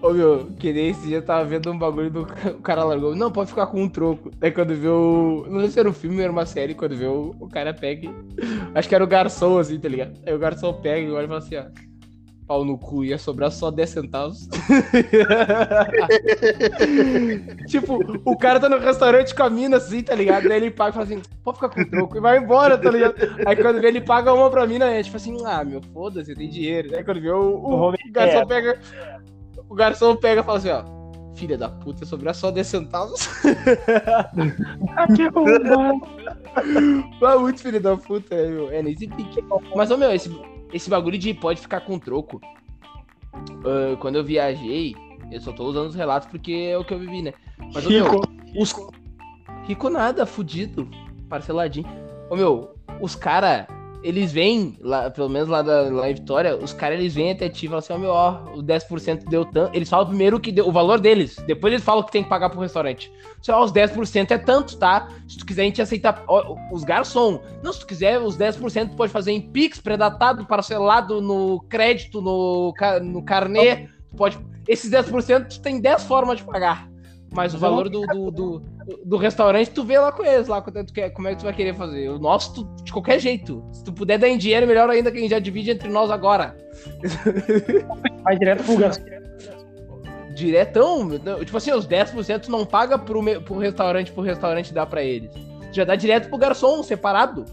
S3: Ô meu, que nem esse dia eu tava vendo um bagulho do o cara largou. Não, pode ficar com um troco. Aí quando viu. Não sei se era um filme ou era uma série, quando viu o cara pega. Acho que era o garçom, assim, tá ligado? Aí o garçom pega e olha e fala assim, ó. Pau no cu, ia sobrar só 10 centavos. tipo, o cara tá no restaurante com a mina assim, tá ligado? Daí ele paga e fala assim, pode ficar com o troco e vai embora, tá ligado? Aí quando vê, ele paga uma pra mina, é tipo assim, ah, meu, foda-se, tem dinheiro. Aí quando vê, o, o, o garçom pega o garçom pega e fala assim, ó. Filha da puta, sobrar só 10 centavos. que roubado. Mas muito filho da puta, é, meu. É nesse pique. Mas, ó, meu, esse, esse bagulho de pode ficar com troco. Uh, quando eu viajei, eu só tô usando os relatos porque é o que eu vivi, né? Mas, ô, meu, os... Rico nada, fudido. Parceladinho. Ô, meu, os cara eles vêm, lá, pelo menos lá, da, lá em Vitória, os caras eles vêm até ti e falam assim, ó, oh, meu, ó, o 10% deu tanto. Eles falam primeiro que deu, o valor deles, depois eles falam que tem que pagar pro restaurante. Assim, ó, os 10% é tanto, tá? Se tu quiser, a gente aceita ó, os garçom. Não, se tu quiser, os 10% tu pode fazer em Pix, predatado, parcelado no crédito, no, no carnê. Tu pode. Esses 10% tu tem 10 formas de pagar. Mas o valor do, do, do, do, restaurante, tu vê lá com eles, lá quanto tu quer, como é que tu vai querer fazer. O nosso, tu, de qualquer jeito. Se tu puder dar em dinheiro, melhor ainda que a gente já divide entre nós agora.
S1: Vai direto pro gasto.
S3: Diretão? Tipo assim, os 10% tu não paga pro, pro restaurante, pro restaurante dar pra eles. Já dá direto pro garçom, separado.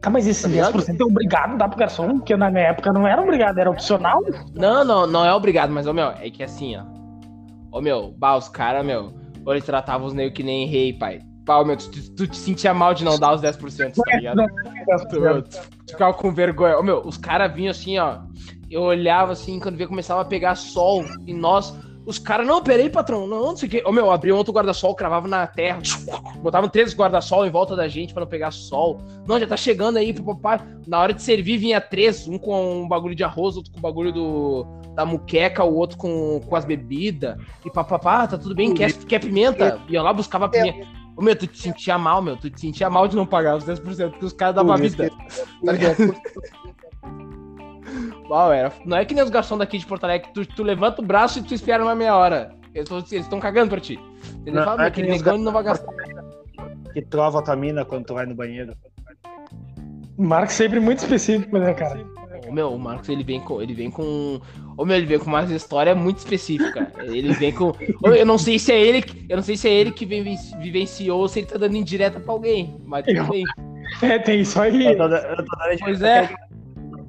S1: Tá, mas esse tá 10% é obrigado a dar pro garçom? Porque na minha época não era obrigado, era opcional?
S3: Não, não, não é obrigado, mas, ó, meu, é que assim, ó Ô, meu, bah, os caras, meu, ou eles tratavam os negros que nem rei, pai. Pau, meu, tu, tu, tu, te sentia mal de não dar os 10%, tá ligado? tu, meu, tu, tu ficava com vergonha. Ô, meu, os caras vinham assim, ó. Eu olhava assim, quando via começava a pegar sol, e nós os caras, não, peraí, patrão, não, não sei o que. Ô, meu, abriam outro guarda-sol, cravava na terra, botavam três guarda-sol em volta da gente para não pegar sol. Não, já tá chegando aí pro papai. Na hora de servir, vinha três, um com um bagulho de arroz, outro com o bagulho do, da muqueca, o outro com, com as bebidas. E papapá, tá tudo bem, quer, quer pimenta? E eu lá buscava pimenta. Ô, meu, tu te sentia mal, meu, tu te sentia mal de não pagar os 10%, porque os caras davam a vida. Tá ligado? Uau, era. Não é que nem os garçons daqui de Porto Alegre, tu, tu levanta o braço e tu espera uma meia hora. Eles estão cagando pra ti. Eles não, falam, é que negão não vai gastar.
S2: Que trova a tua mina quando tu vai no banheiro.
S1: Marcos sempre muito específico, né, cara?
S3: O meu, o Marcos ele vem com. Ele vem com. O meu, ele vem com uma história muito específica. Ele vem com. Eu não sei se é ele. Eu não sei se é ele que vivenciou ou se ele tá dando indireta pra alguém. Mas tudo bem.
S1: É, tem isso aí. Eu tô, eu tô
S3: dando pois é.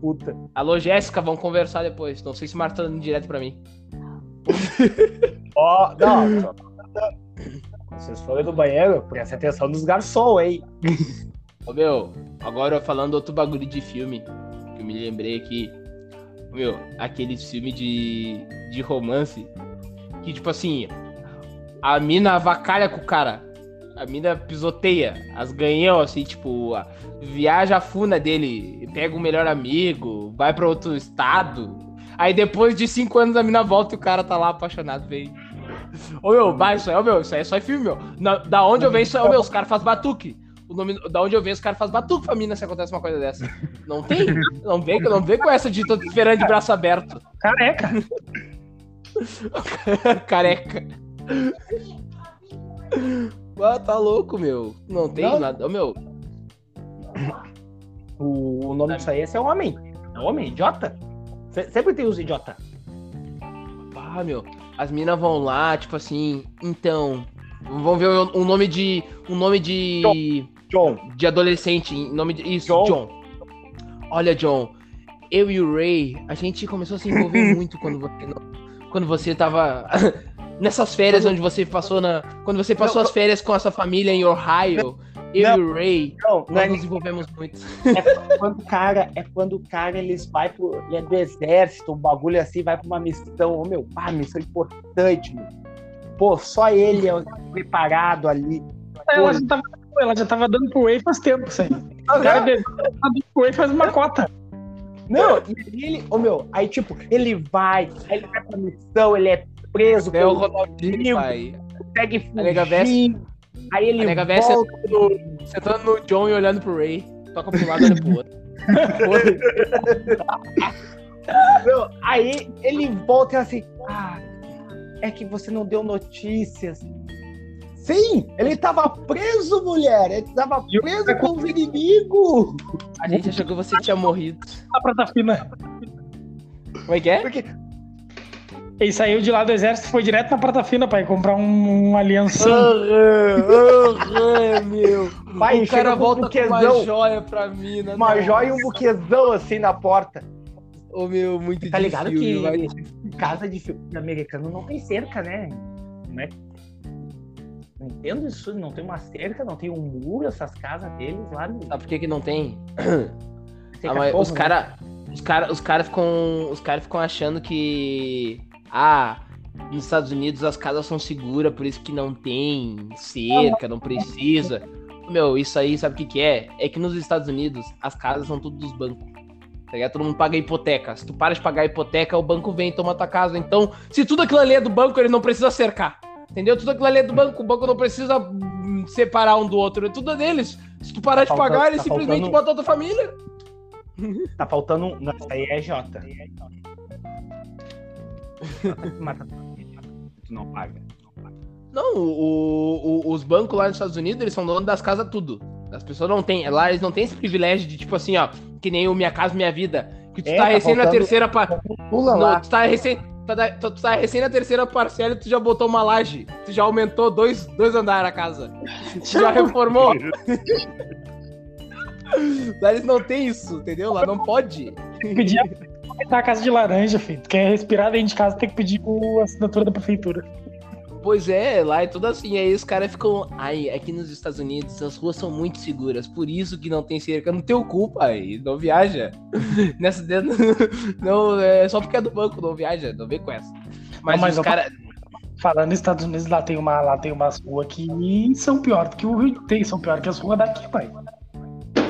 S3: Puta. Alô, Jéssica, vamos conversar depois. Não sei se o Marcos tá dando direto pra mim.
S2: Ó, oh, não. Vocês foram do banheiro, presta atenção nos garçons, hein?
S3: Ô meu, agora falando outro bagulho de filme, que eu me lembrei aqui. Meu, aquele filme de, de romance. Que tipo assim, a mina avacalha com o cara. A mina pisoteia as ganhão, assim, tipo, a, viaja a funa dele, pega o melhor amigo, vai para outro estado. Aí depois de cinco anos a mina volta e o cara tá lá apaixonado, vem. Ô meu, vai, isso aí, ô meu, isso aí é só filme, meu. Na, da onde eu vejo isso aí, ô meu, os caras fazem batuque. O nome, da onde eu vejo, os caras fazem batuque pra mina se acontece uma coisa dessa. Não tem? Não vem, não vem com essa de tô esperando de braço aberto.
S1: Careca.
S3: Careca. Ah, tá louco, meu. Não tem não. nada. Ô, meu.
S2: O, nome disso aí é um homem. É homem, idiota. Sempre tem os idiota.
S3: Ah, meu. As minas vão lá, tipo assim, então. Vamos ver um nome de. Um nome de. John. De adolescente. Nome de. Isso, John. John. Olha, John. Eu e o Ray, a gente começou a se envolver muito quando você. Quando você tava. Nessas férias onde você passou na. Quando você passou não, as férias com a sua família em Ohio, eu não, e o Ray, não, nós é nos envolvemos muito.
S2: É quando o cara, é quando o cara eles vai pro. Ele é do exército, um bagulho assim, vai pra uma missão. Oh, meu, pá, missão importante, meu. Pô, só ele é preparado ali.
S1: Ela já, tava, ela já tava dando pro Ray faz tempo, isso aí. O cara tá dando pro Ray faz uma cota.
S2: Não, e ele, ô oh, meu, aí tipo, ele vai, aí ele vai pra missão, ele é preso.
S3: É o Ronaldinho, pai.
S2: Consegue fugir. Aí ele
S3: a volta... sentando, sentando no John e olhando pro Ray. Toca pro lado e olha pro outro.
S2: Meu, aí ele volta e assim, ah, é que você não deu notícias. Sim, ele tava preso, mulher. Ele tava preso com os inimigos.
S3: A gente achou que você tinha morrido.
S1: A prata fina.
S3: Como é que é? Porque
S1: ele saiu de lá do exército e foi direto na Prata Fina, pai, comprar um, um aliança.
S3: meu. Pai, o cara volta com uma joia pra mim, né?
S2: Uma joia e um buquezão assim na porta.
S3: Ô, oh, meu, muito
S2: Tá ligado filme, que vai... casa de filme americano não tem cerca, né? Não é não entendo isso, não tem uma cerca, não tem um muro, essas casas deles lá. No...
S3: Sabe por que, que não tem? Ah, mas os caras né? os cara, os cara ficam, os cara ficam achando que ah, nos Estados Unidos as casas são seguras, por isso que não tem cerca, não precisa. Meu, isso aí, sabe o que, que é? É que nos Estados Unidos as casas são tudo dos bancos. Tá ligado? Todo mundo paga hipoteca. Se tu para de pagar a hipoteca, o banco vem e toma tua casa. Então, se tudo aquilo ali é do banco, ele não precisa cercar. Entendeu? Tudo aquilo ali é do banco. O banco não precisa hum, separar um do outro. É tudo deles. Se tu parar tá de pagar, ele tá simplesmente faltando... bota a tua família.
S2: Tá faltando. Não, isso aí é J tu não paga.
S3: Não, o, o, os bancos lá nos Estados Unidos, eles são donos das casas tudo. As pessoas não têm, lá eles não têm esse privilégio de, tipo assim, ó, que nem o Minha Casa Minha Vida, que tu é, tá, tá recém faltando... na terceira... Pa... Pula lá. Tu tá recém... Tá, tu tá recém na terceira parcela e tu já botou uma laje. Tu já aumentou dois, dois andares a casa. Tu já reformou. lá eles não tem isso, entendeu? Lá não pode.
S1: Pedir tá a casa de laranja, filho. Tu quer respirar dentro de casa, tem que pedir a assinatura da prefeitura.
S3: Pois é, lá é tudo assim. Aí os caras ficam. Ai, aqui nos Estados Unidos as ruas são muito seguras, por isso que não tem cerca. Não tem culpa aí, não viaja. Nessa não, não, é só porque é do banco, não viaja, não vem com essa. Mas, não, mas os caras.
S1: Falando nos Estados Unidos, lá tem uma, lá tem umas ruas que são pior do que o Rio tem, são pior que as ruas daqui, pai.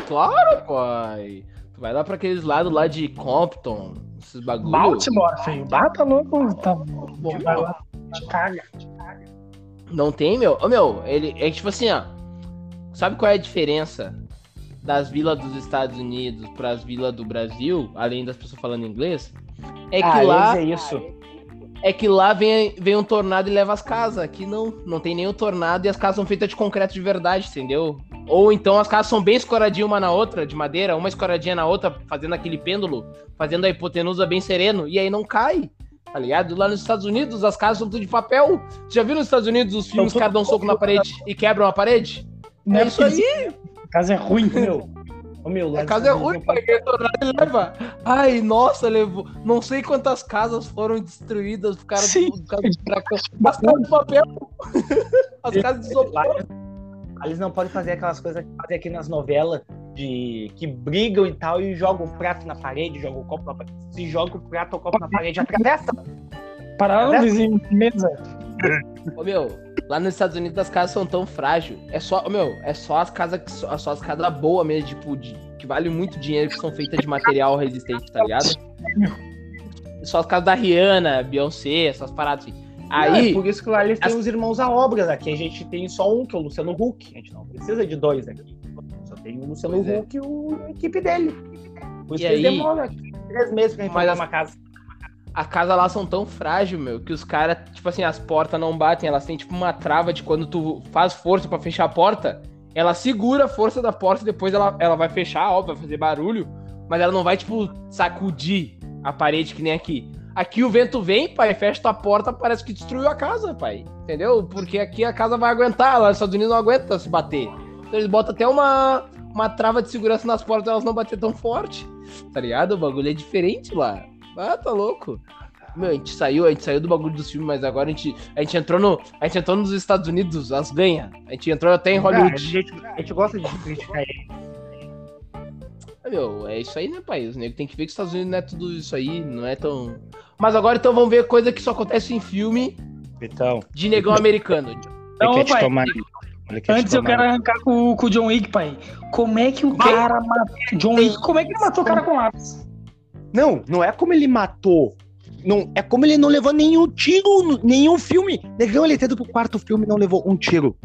S3: Claro, pai. Vai lá pra aqueles lados lá de Compton, esses bagulho.
S1: Baltimore, feio. Bata louco, tá bom. Vai lá, te caga, te caga.
S3: Não tem, meu? Ô, meu, ele é tipo assim, ó. Sabe qual é a diferença das vilas dos Estados Unidos para as vilas do Brasil, além das pessoas falando inglês? É que ah, lá.
S2: É isso.
S3: É que lá vem, vem um tornado e leva as casas. Aqui não, não tem nenhum tornado e as casas são feitas de concreto de verdade, entendeu? Ou então as casas são bem escoradinhas uma na outra, de madeira, uma escoradinha na outra, fazendo aquele pêndulo, fazendo a hipotenusa bem sereno, e aí não cai. Tá ligado? Lá nos Estados Unidos, as casas são tudo de papel. Já viu nos Estados Unidos os filmes, caras dão um soco na parede e quebram a parede?
S1: Não é, é isso aí. A casa é ruim, meu.
S3: Ô, meu, a casa é ruim, pai. Ele leva. Ai, nossa, levou. Não sei quantas casas foram destruídas por causa
S1: Sim.
S3: do furacão. As casas de papel. As casas de isopor.
S2: Eles não podem fazer aquelas coisas que fazem aqui nas novelas, de que brigam e tal, e jogam o prato na parede, jogam o copo na parede. Se joga o prato ou o copo na parede, atravessa.
S1: Pararam vizinho de mesa.
S3: Ô meu, lá nos Estados Unidos as casas são tão frágeis. É só, meu, é só as casas que só as casas boas mesmo, tipo, de, que vale muito dinheiro, que são feitas de material resistente, tá ligado? Só as casas da Rihanna, Beyoncé, essas paradas assim. Aí,
S2: é por isso que lá eles têm as... os irmãos a obras. Aqui a gente tem só um, que é o Luciano Huck. A gente não precisa de dois aqui. Só tem o Luciano pois é. Huck é. e o, a equipe dele. Por isso e que aí... eles demoram aqui três meses pra reformar uma casa.
S3: A casa lá são tão frágil, meu, que os caras, tipo assim, as portas não batem, elas têm tipo uma trava de quando tu faz força para fechar a porta, ela segura a força da porta e depois ela, ela vai fechar, óbvio, vai fazer barulho, mas ela não vai, tipo, sacudir a parede que nem aqui. Aqui o vento vem, pai, fecha tua porta, parece que destruiu a casa, pai. Entendeu? Porque aqui a casa vai aguentar, lá nos Estados Unidos não aguenta se bater. Então eles botam até uma, uma trava de segurança nas portas elas não bater tão forte. Tá ligado? O bagulho é diferente lá. Ah, tá louco. Meu, a gente saiu, a gente saiu do bagulho dos filmes, mas agora a gente, a gente entrou no. A gente entrou nos Estados Unidos, as ganha. A gente entrou até em Hollywood. a,
S2: gente, a gente gosta de criticar ele.
S3: Meu, é isso aí, né, pai? Os negros tem que ver que os Estados Unidos não é tudo isso aí, não é tão. Mas agora então vamos ver coisa que só acontece em filme
S2: então,
S3: de negão americano.
S1: Então, pai, tomar... Antes eu quero arrancar com, com o John Wick, pai. Como é que o cara matou. John Wick, como é que ele matou o cara com lápis?
S2: Não, não é como ele matou. Não, é como ele não levou nenhum tiro, nenhum filme. Negão, ele tendo pro quarto filme não levou um tiro.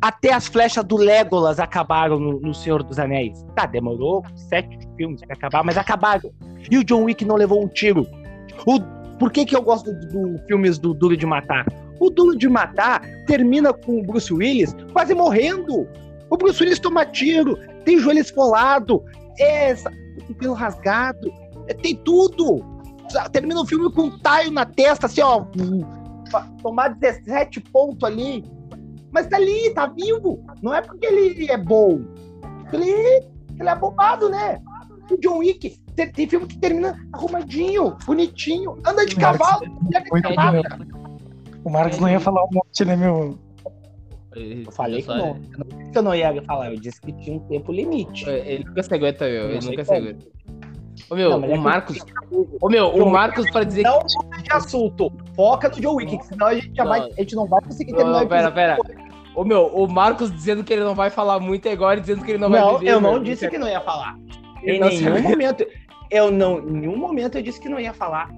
S2: Até as flechas do Legolas acabaram no, no, Senhor dos Anéis. Tá, demorou sete filmes pra acabar, mas acabaram. E o John Wick não levou um tiro. O, por que, que eu gosto dos do, filmes do Duro de Matar? O Duro de Matar termina com o Bruce Willis quase morrendo. O Bruce Willis toma tiro, tem joelho esfolado, é, pelo rasgado, tem tudo. Termina o filme com um taio na testa, assim, ó. Tomar 17 pontos ali mas tá ali, tá vivo. Não é porque ele é bom. Ele, ele é bobado, né? O John Wick tem, tem filme que termina arrumadinho, bonitinho, anda de cavalo.
S1: O Marcos não ia falar um monte, né, meu?
S2: Eu falei que não. Eu não disse que eu não ia falar, eu disse que tinha um tempo limite.
S3: Ele nunca se aguenta, meu. Ele nunca se aguenta. Ô meu, não, o é Marcos. Ô meu, o Marcos para dizer
S2: não que. Não de assunto. Foca no John Wick, senão a gente, já vai, a gente não vai conseguir terminar
S3: não, pera, pera. Ô meu, o Marcos dizendo que ele não vai falar muito é igual ele dizendo que ele não, não vai
S2: viver. Eu não disse que não ia falar. Em nenhum momento. Eu não, em nenhum momento eu disse que não ia falar.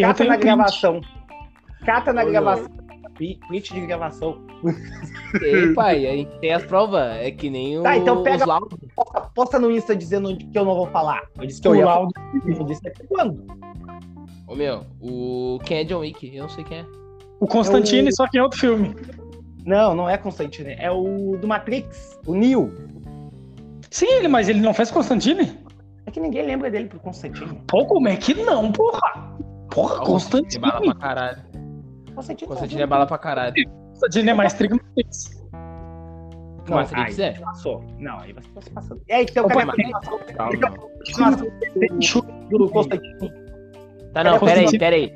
S2: Cata na gravação. Cata na Ô, gravação. Print de gravação.
S3: Ei, pai, a gente tem as provas. É que nem
S2: tá, então pega, os laudos. Posta, no Insta dizendo que eu não vou falar. Eu disse que eu o ia laudo. Eu disse até quando?
S3: Ô meu, o. Quem é John Wick? Eu não sei quem é.
S1: O Constantine, é o... só que em outro filme.
S2: Não, não é Constantine. É o do Matrix, o Neo.
S1: Sim, ele, mas ele não fez Constantine?
S2: É que ninguém lembra dele por Constantine.
S1: Pô, como é que não, porra? Porra, Constantine.
S3: É bala pra caralho. Constantine, Constantine é bala pra caralho.
S1: Constantine é mais trigo
S2: não, Matrix é? Passou. Não, aí você tá passando. É, então, cara, do Constantine.
S3: Tá, não, pera aí, pera aí.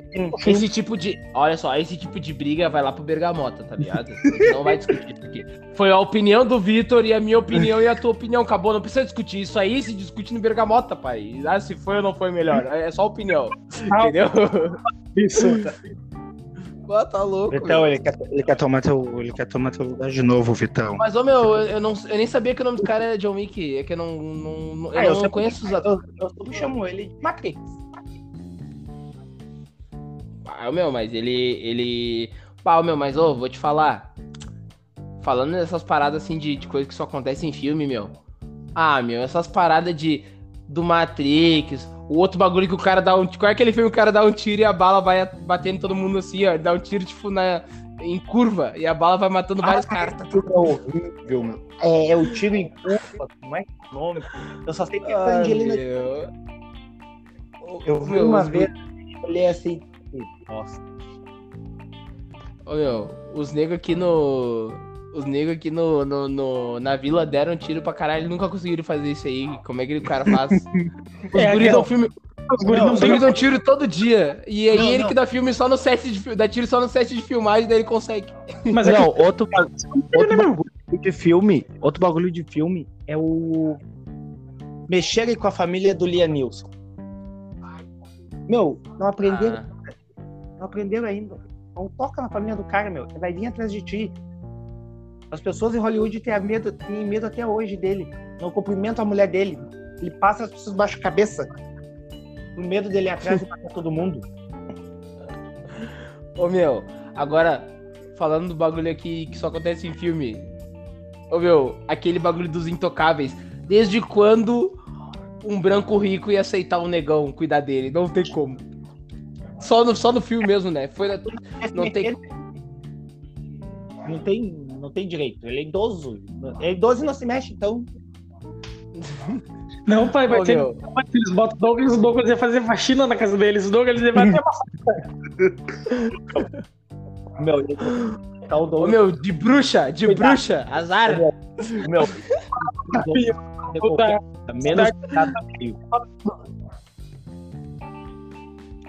S3: Esse tipo de. Olha só, esse tipo de briga vai lá pro Bergamota, tá ligado? não vai discutir isso aqui. Foi a opinião do Vitor e a minha opinião e a tua opinião. Acabou, não precisa discutir. Isso aí se discute no Bergamota, pai. Ah, se foi ou não foi melhor. É só opinião. Entendeu?
S1: Isso.
S3: Pô, tá louco.
S2: Vitão, ele quer, ele quer tomar teu. Ele quer tomar teu lugar de novo, Vitão.
S3: Mas, ô meu, eu, não, eu nem sabia que o nome do cara era John Wick. É que eu não. não, eu, ah, eu não conheço os atores.
S2: Eu, eu, eu chamo ele de Matrix.
S3: Ah, meu, mas ele. ele... Pau, meu, mas ô, vou te falar. Falando dessas paradas assim de, de coisa que só acontece em filme, meu. Ah, meu, essas paradas de. Do Matrix, o outro bagulho que o cara dá um. Qual é aquele filme que o cara dá um tiro e a bala vai batendo todo mundo assim, ó? Dá um tiro, tipo, na. em curva e a bala vai matando ah, vários caras.
S2: É horrível, meu. É, é, o tiro em curva, como é que é o nome? Eu só sei que é ah, Angelina. Meu. Eu vi uma vez, olhei assim, nossa.
S3: Ô meu, os negros aqui no. Os negros aqui no, no, no, na vila deram tiro pra caralho, nunca conseguiram fazer isso aí. Como é que o cara faz? Os é, guris dão filme. Os guris não, não dão tiro todo dia. E aí não, ele não. que dá filme só no set de dá tiro só no set de filmagem, daí ele consegue.
S2: Mas é não, outro, outro bagulho de filme, outro bagulho de filme é o mexerem com a família do Liam Nilson. Meu, não aprenderam. Ah. Não aprenderam ainda. Não toca na família do cara, meu. Ele vai vir atrás de ti. As pessoas em Hollywood têm medo, têm medo até hoje dele. Não cumprimentam a mulher dele. Ele passa as pessoas baixo cabeça. O medo dele ir atrás e matar todo mundo.
S3: Ô meu, agora, falando do bagulho aqui que só acontece em filme. Ô meu, aquele bagulho dos intocáveis. Desde quando um branco rico ia aceitar um negão cuidar dele. Não tem como. Só no, só no filme mesmo, né? Foi, não tem.
S2: Não tem, não tem direito. Ele é idoso. Ele é idoso e não se mexe, então.
S1: Não, pai, vai ter. Eles botam o Douglas, o Douglas ia fazer faxina na casa deles. O Douglas ia bater
S3: uma Meu, tá o Douglas. Ô, meu, de bruxa, de Cuidado. bruxa, azar. Meu.
S2: Menos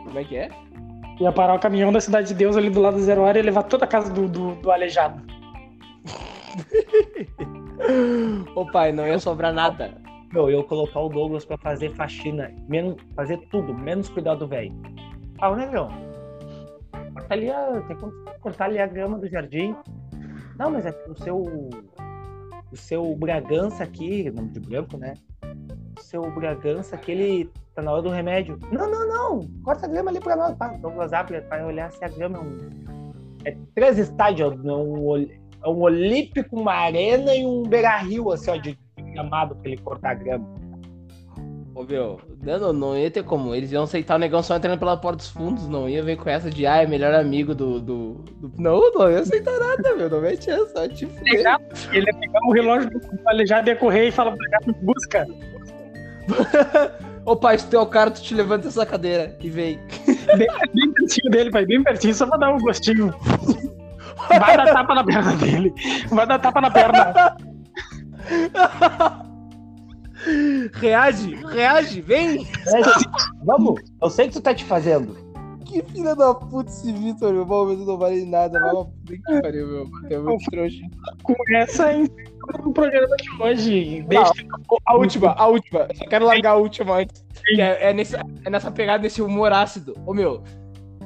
S3: Como é que é?
S1: Ia parar o caminhão da Cidade de Deus ali do lado do Zero Hora e levar toda a casa do, do, do aleijado.
S3: Ô pai, não ia sobrar nada.
S2: Meu, eu colocar o Douglas pra fazer faxina, menos, fazer tudo, menos cuidar do velho. Ah, o negão. Corta ali a, tem que cortar ali a grama do jardim. Não, mas é o seu o seu Bragança aqui, nome de branco, né? O seu Bragança aqui, ele tá na hora do remédio. Não, não, não! Corta a grama ali pra nós. Pá, Douglas Apple para olhar se a grama é um. É três estádios, é um, é um Olímpico, uma arena e um beira-rio, assim, ó, de gramado pra ele cortar a grama.
S3: Ô, meu, não, não ia ter como. Eles iam aceitar o negão só entrando pela porta dos fundos, não ia ver com essa de, ah, é melhor amigo do. do, do... Não, não ia aceitar nada, meu. Não mete essa, te
S1: Ele ia pegar o relógio do aleijado ia correr e falar pra cá, busca.
S3: Ô pai, se tu é o cara, tu te levanta essa cadeira e vem.
S1: Bem, bem pertinho dele, pai, bem pertinho, só pra dar um gostinho. Vai dar tapa na perna dele. Vai dar tapa na perna.
S3: Reage, reage, vem!
S2: Vamos, eu sei que tu tá te fazendo.
S3: Que filha da puta esse Vitor, meu irmão, mas não vale nada, mas uma puta que pariu, meu. É muito trouxa.
S1: Com essa o programa de hoje.
S3: Deixa... a última, a última. Eu só quero largar a última antes. É, é, nesse, é nessa pegada desse humor ácido. Ô meu,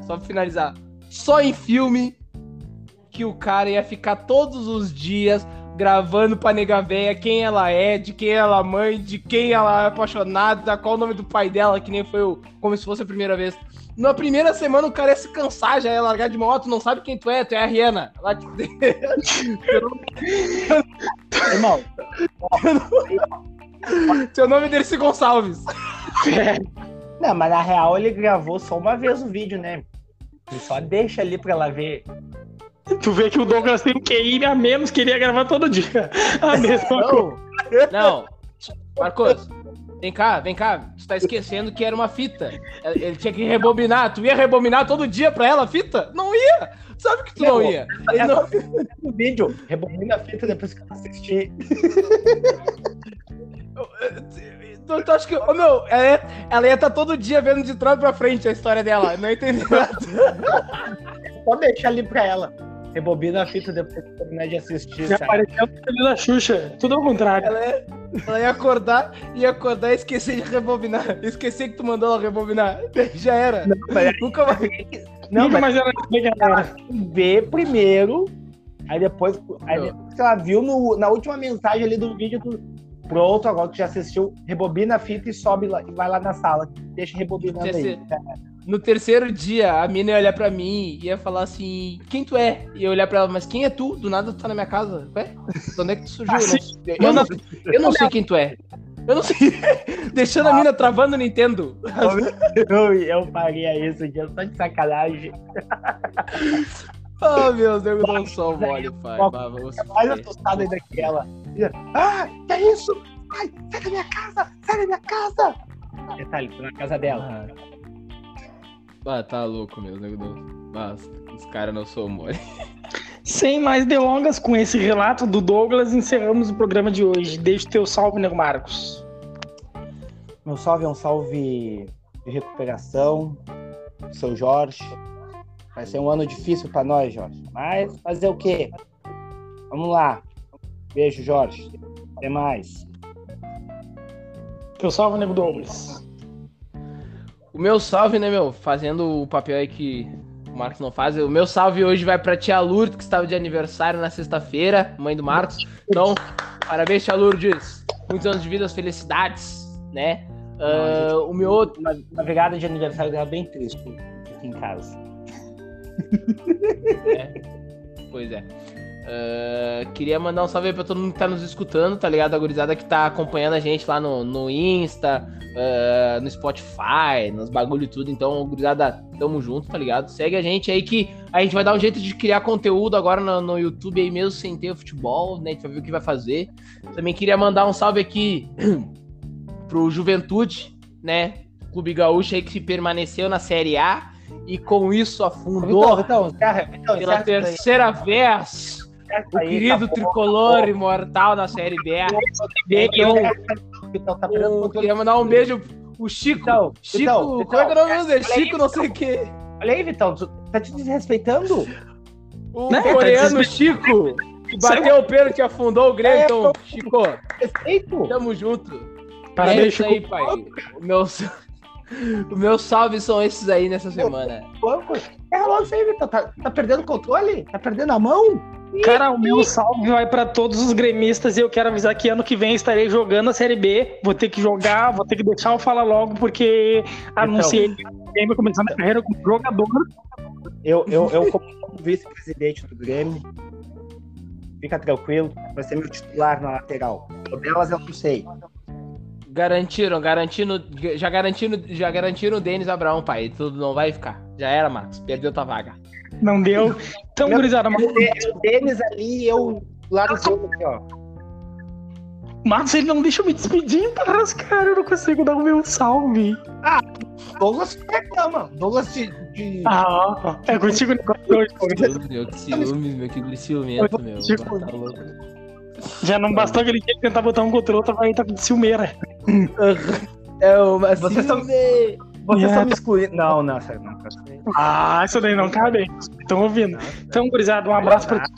S3: só pra finalizar. Só em filme que o cara ia ficar todos os dias gravando pra nega véia quem ela é, de quem ela é mãe, de quem ela é apaixonada, qual o nome do pai dela, que nem foi o, como se fosse a primeira vez. Na primeira semana o cara ia se cansar, já ia largar de moto, não sabe quem tu é, tu é a Rihanna. Lá te... Irmão. Seu nome é Dercy Gonçalves.
S2: Não, mas na real ele gravou só uma vez o vídeo, né? Ele só deixa ali pra ela ver
S1: Tu vê que o Douglas tem um QI a menos, queria gravar todo dia. A mesma não, coisa.
S3: Não, Marcos, vem cá, vem cá. Tu tá esquecendo que era uma fita. Ele tinha que rebobinar. Tu ia rebobinar todo dia pra ela a fita? Não ia! Sabe que tu não, não ia. Ele é não...
S2: no vídeo, rebobina a fita depois que eu assisti.
S3: Tu, tu acha que. Ô, meu, ela ia, ela ia estar tá todo dia vendo de trás pra frente a história dela. Não entendeu nada.
S2: Pode deixar ali pra ela rebobina a fita depois que terminar de assistir. Já
S1: apareceu o da Xuxa, tudo ao contrário.
S3: Ela ia, ela ia acordar, ia acordar e esquecer de rebobinar. Esquecer que tu mandou ela rebobinar. Já era. Não, mas... Nunca mais.
S2: Não, Nunca mas... mais ela ver primeiro, aí depois, aí depois que ela viu no, na última mensagem ali do vídeo, tu, pronto, agora que já assistiu, rebobina a fita e sobe lá, e vai lá na sala. Deixa rebobinando aí.
S3: No terceiro dia, a mina ia olhar pra mim e ia falar assim: Quem tu é? E eu olhar pra ela, mas quem é tu? Do nada tu tá na minha casa. Ué? De onde é que tu surgiu? eu, não, eu, não, eu não sei quem tu é. Eu não sei. Deixando a mina travando o Nintendo.
S2: Eu, eu faria isso, dia só de sacanagem.
S3: Oh, meu Deus, eu não sou mole, pai.
S2: Vamos mais assustado ainda que ela. Ah, que é isso? Ai, sai da minha casa! Sai da minha casa! Detalhe, tô na casa dela.
S3: Ah, tá louco, meu Deus. Mas os caras não são mole.
S1: Sem mais delongas, com esse relato do Douglas, encerramos o programa de hoje. Deixa o teu salve, Nego Marcos.
S2: Meu salve é um salve de recuperação, seu Jorge. Vai ser um ano difícil para nós, Jorge. Mas fazer o quê? Vamos lá. Beijo, Jorge. Até mais.
S1: Teu salve, Nego Douglas.
S3: O meu salve, né, meu? Fazendo o papel aí que o Marcos não faz. O meu salve hoje vai pra tia Lourdes, que estava de aniversário na sexta-feira, mãe do Marcos. Então, parabéns, tia Lourdes. Muitos anos de vida, felicidades, né? Uh, o meu outro.
S2: Uma, uma virada de aniversário dela bem triste aqui em casa.
S3: É. Pois é. Uh, queria mandar um salve aí pra todo mundo que tá nos escutando, tá ligado? A gurizada que tá acompanhando a gente lá no, no Insta, uh, no Spotify, nos bagulho e tudo. Então, gurizada, tamo junto, tá ligado? Segue a gente aí que a gente vai dar um jeito de criar conteúdo agora no, no YouTube aí mesmo, sem ter o futebol, né? A gente vai ver o que vai fazer. Também queria mandar um salve aqui pro Juventude, né? Clube Gaúcho aí que permaneceu na Série A e com isso afundou então, então, então, pela terceira vez o querido tricolor imortal na Série B. Eu, eu queria mandar um beijo o Chico. Então, Chico, então, qual é, é o nome dele? Chico, não sei o quê.
S2: Olha aí, Vitão, tá te desrespeitando?
S3: O né? coreano tá Chico, que bateu o pênalti e afundou o Grêmio. É, então, Chico, respeito. Tamo junto. Parabéns, é isso aí, pai. O meu, o meu salve são esses aí nessa semana.
S2: É logo isso aí, Vitor. Tá, tá perdendo o controle? Tá perdendo a mão?
S1: Cara, o meu salve vai para todos os gremistas e eu quero avisar que ano que vem estarei jogando a Série B. Vou ter que jogar, vou ter que deixar eu falar logo, porque então, anunciei que vai começar minha carreira como jogador.
S2: Eu, eu, eu como vice-presidente do Grêmio, fica tranquilo, vai ser meu titular na lateral. O delas eu não sei.
S3: Garantiram, garantindo, já garantiram, já garantiram o Denis Abraão, pai. Tudo não vai ficar. Já era, Marcos. Perdeu tua vaga.
S1: Não deu. Então, gurizada,
S2: mas... O Denis ali, eu lá no jogo aqui, ó.
S1: Marcos, ele não deixa eu me despedir em paz, cara. Eu não consigo dar o meu salve.
S2: Ah, Douglas reclama. Douglas de. de...
S1: Ah, é contigo o
S3: negócio Meu, que ciúmes, meu, que ciumento, meu. Tá louco.
S1: Já não bastou aquele dia tentar botar um contra o outro, vai estar tá com ciumeira.
S2: É uma Vocês estão vocês estão me excluindo. Não, não, sério, não.
S1: Ah, isso daí não cabe. Estão ouvindo. Então, gurizada, um abraço pra ti.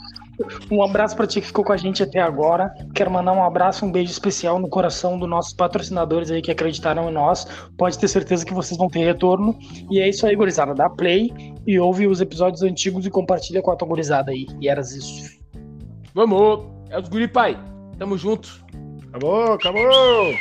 S1: Um abraço para ti que ficou com a gente até agora. Quero mandar um abraço, um beijo especial no coração dos nossos patrocinadores aí que acreditaram em nós. Pode ter certeza que vocês vão ter retorno. E é isso aí, gurizada. Dá play e ouve os episódios antigos e compartilha com a tua gurizada aí. E eras isso.
S3: Vamos! É os guri, pai. Tamo junto.
S2: Acabou, acabou!